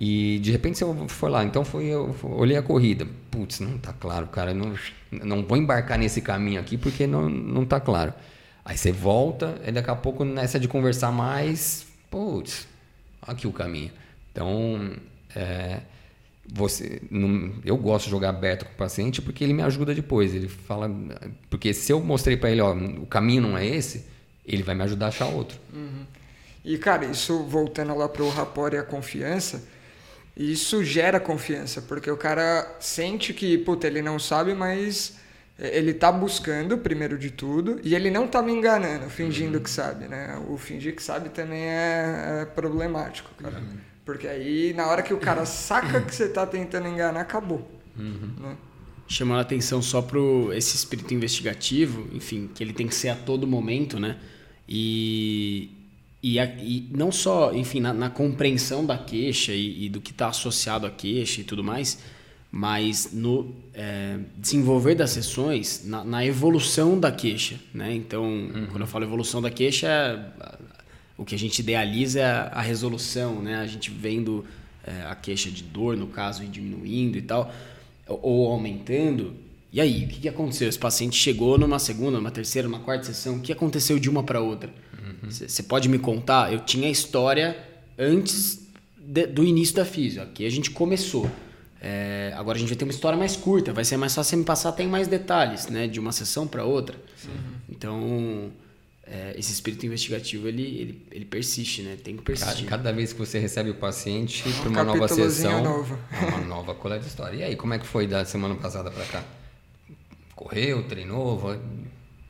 E de repente se eu for lá, então foi, eu olhei a corrida. Putz, não tá claro, cara. Não, não vou embarcar nesse caminho aqui porque não, não tá claro. Aí você volta, e daqui a pouco nessa de conversar mais, putz, aqui o caminho. Então, é, você, não- eu gosto de jogar aberto com o paciente porque ele me ajuda depois. Ele fala, porque se eu mostrei para ele, ó, o caminho não é esse, ele vai me ajudar a achar outro. E, cara, isso voltando lá pro rapport e a confiança, isso gera confiança, porque o cara sente que, puta, ele não sabe, mas ele tá buscando, primeiro de tudo, e ele não tá me enganando, fingindo que sabe, né? O fingir que sabe também é, é problemático, cara. Porque aí, na hora que o cara saca que você tá tentando enganar, acabou. Né? chamando a atenção só pro esse espírito investigativo, enfim, que ele tem que ser a todo momento, né? E, e, a- e não só, enfim, na, na compreensão da queixa e, e do que está associado à queixa e tudo mais, mas no é, desenvolver das sessões, na, na evolução da queixa, né? Então, quando eu falo evolução da queixa, é, o que a gente idealiza é a, a resolução, né? A gente vendo é, a queixa de dor, no caso, e diminuindo e tal, ou, ou aumentando. E aí, o que, que aconteceu? Esse paciente chegou numa segunda, numa terceira, numa quarta sessão. O que aconteceu de uma para outra? Você pode me contar? Eu tinha a história antes de- do início da físio. Aqui a gente começou. É, agora a gente vai ter uma história mais curta. Vai ser mais fácil você me passar, tem mais detalhes, né? De uma sessão para outra. Então, é, esse espírito investigativo, ele, ele, ele persiste, né? Tem que Cada, persistir. cada vez que você recebe o paciente para Um uma nova sessão, novo. é uma (laughs) nova coleta de história. E aí, como é que foi da semana passada para cá? Correu, treinou? Vai...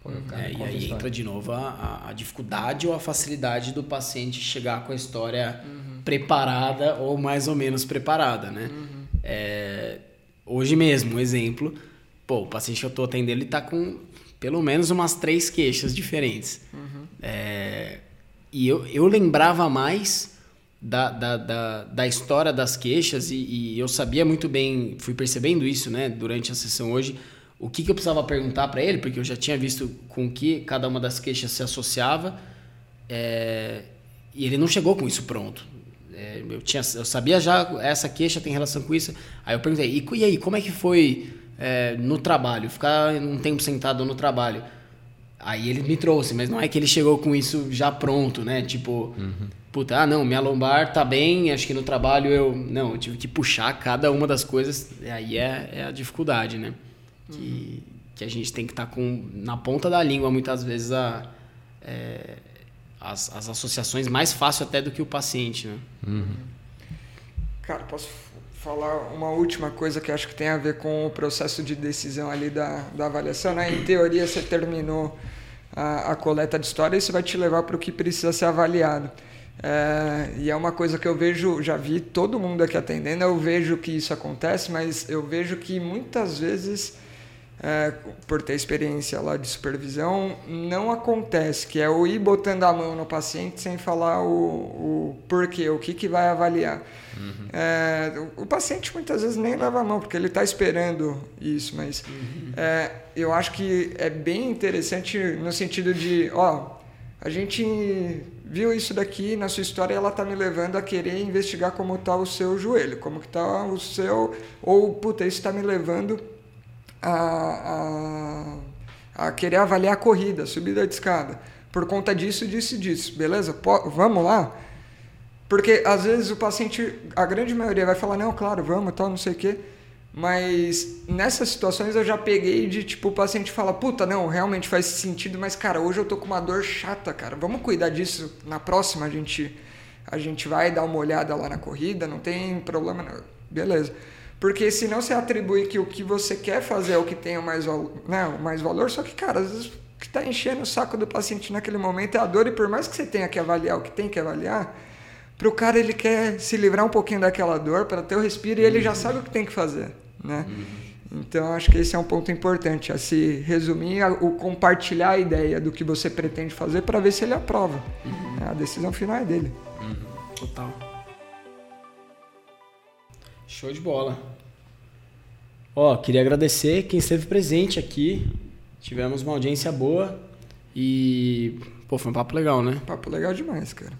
Pô, cara, É, e aí entra de novo a, a- dificuldade ou a facilidade do paciente chegar com a história preparada ou mais ou menos preparada, né? É, hoje mesmo, um exemplo, pô, o paciente que eu tô atendendo, ele tá com pelo menos umas três queixas diferentes. É, e eu, eu lembrava mais da, da, da, da história das queixas e, e eu sabia muito bem, fui percebendo isso né, durante a sessão hoje, o que, que eu precisava perguntar para ele, porque eu já tinha visto com que cada uma das queixas se associava. É, e ele não chegou com isso pronto. É, eu, tinha, eu sabia já, essa queixa tem relação com isso. Aí eu perguntei, e, e aí, como é que foi é, no trabalho? Ficar um tempo sentado no trabalho? Aí ele me trouxe, mas não é que ele chegou com isso já pronto, né? Tipo, uhum. puta, ah, não, minha lombar tá bem, acho que no trabalho eu. Não, eu tive que puxar cada uma das coisas, aí é, é a dificuldade, né? Uhum. Que, a gente tem que estar tá com na ponta da língua muitas vezes a. É, as, as associações mais fácil até do que o paciente, né? Uhum. Cara, posso falar uma última coisa que acho que tem a ver com o processo de decisão ali da, da avaliação. Né? Em teoria, você terminou a, a coleta de história, isso vai te levar para o que precisa ser avaliado. É, e é uma coisa que eu vejo, já vi todo mundo aqui atendendo, eu vejo que isso acontece, mas eu vejo que muitas vezes é, por ter experiência lá de supervisão, não acontece, que é o ir botando a mão no paciente sem falar o, o porquê, o que, que vai avaliar. Uhum. É, o, o, paciente muitas vezes nem leva a mão, porque ele está esperando isso, mas uhum. é, eu acho que é bem interessante no sentido de, ó, a gente viu isso daqui na sua história ela está me levando a querer investigar como está o seu joelho, como que está o seu, ou, puta, isso está me levando a, a, a querer avaliar a corrida, a subida de escada. Por conta disso, disso e disso. Beleza? Pô, vamos lá? Porque às vezes o paciente, a grande maioria vai falar, não, claro, vamos, tal, não sei o quê. Mas nessas situações eu já peguei de tipo o paciente fala, puta, não, realmente faz sentido, mas cara, hoje eu tô com uma dor chata, cara. Vamos cuidar disso. Na próxima a gente a gente vai dar uma olhada lá na corrida, não tem problema, não. beleza. Porque senão você atribui que o que você quer fazer é o que tem o mais, né, o mais valor, só que, cara, às vezes o que está enchendo o saco do paciente naquele momento é a dor, e por mais que você tenha que avaliar o que tem que avaliar, para o cara ele quer se livrar um pouquinho daquela dor para ter o respiro e ele já sabe o que tem que fazer, né? Então acho que esse é um ponto importante, a se resumir, a, o compartilhar a ideia do que você pretende fazer para ver se ele aprova. Uhum. A decisão final é dele. Uhum. Total. Show de bola. Ó, queria agradecer quem esteve presente aqui. Tivemos uma audiência boa e pô, foi um papo legal, né? Papo legal demais, cara.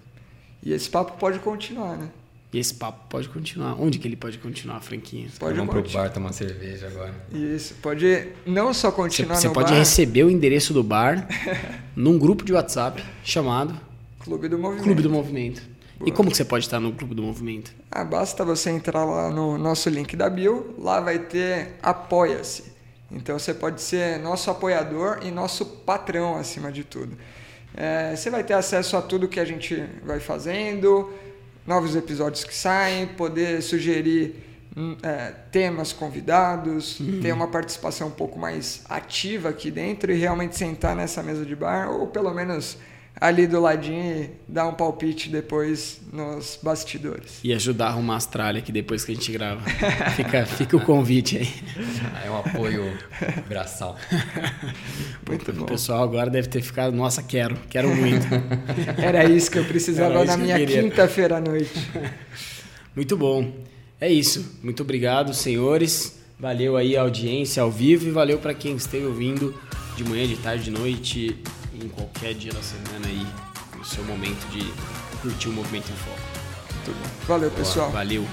E esse papo pode continuar, né? E esse papo pode continuar. Onde que ele pode continuar, Franquinho? Pode Vamos pro bar tomar cerveja agora. Isso, pode não só continuar Você no pode bar, receber o endereço do bar (laughs) num grupo de WhatsApp chamado Clube do Movimento. Clube do Movimento. E como que você pode estar no Clube do Movimento? Ah, basta você entrar lá no nosso link da bio, lá vai ter Apoia-se. Então você pode ser nosso apoiador e nosso patrão acima de tudo. É, você vai ter acesso a tudo que a gente vai fazendo, novos episódios que saem, poder sugerir hum, é, temas convidados, uhum. ter uma participação um pouco mais ativa aqui dentro e realmente sentar nessa mesa de bar, ou pelo menos ali do ladinho e dar um palpite depois nos bastidores. E ajudar a arrumar as tralhas aqui depois que a gente grava. (laughs) Fica, fica o convite aí. É um apoio braçal. (laughs) Muito bom. O pessoal agora deve ter ficado, nossa, quero, quero muito. (laughs) Era isso que eu precisava na minha quinta-feira à noite. Muito bom. É isso. Muito obrigado, senhores. Valeu aí a audiência ao vivo e valeu para quem esteve ouvindo de manhã, de tarde, de noite em qualquer dia da semana aí, no seu momento de curtir o movimento em foco. Valeu, pessoal. Valeu.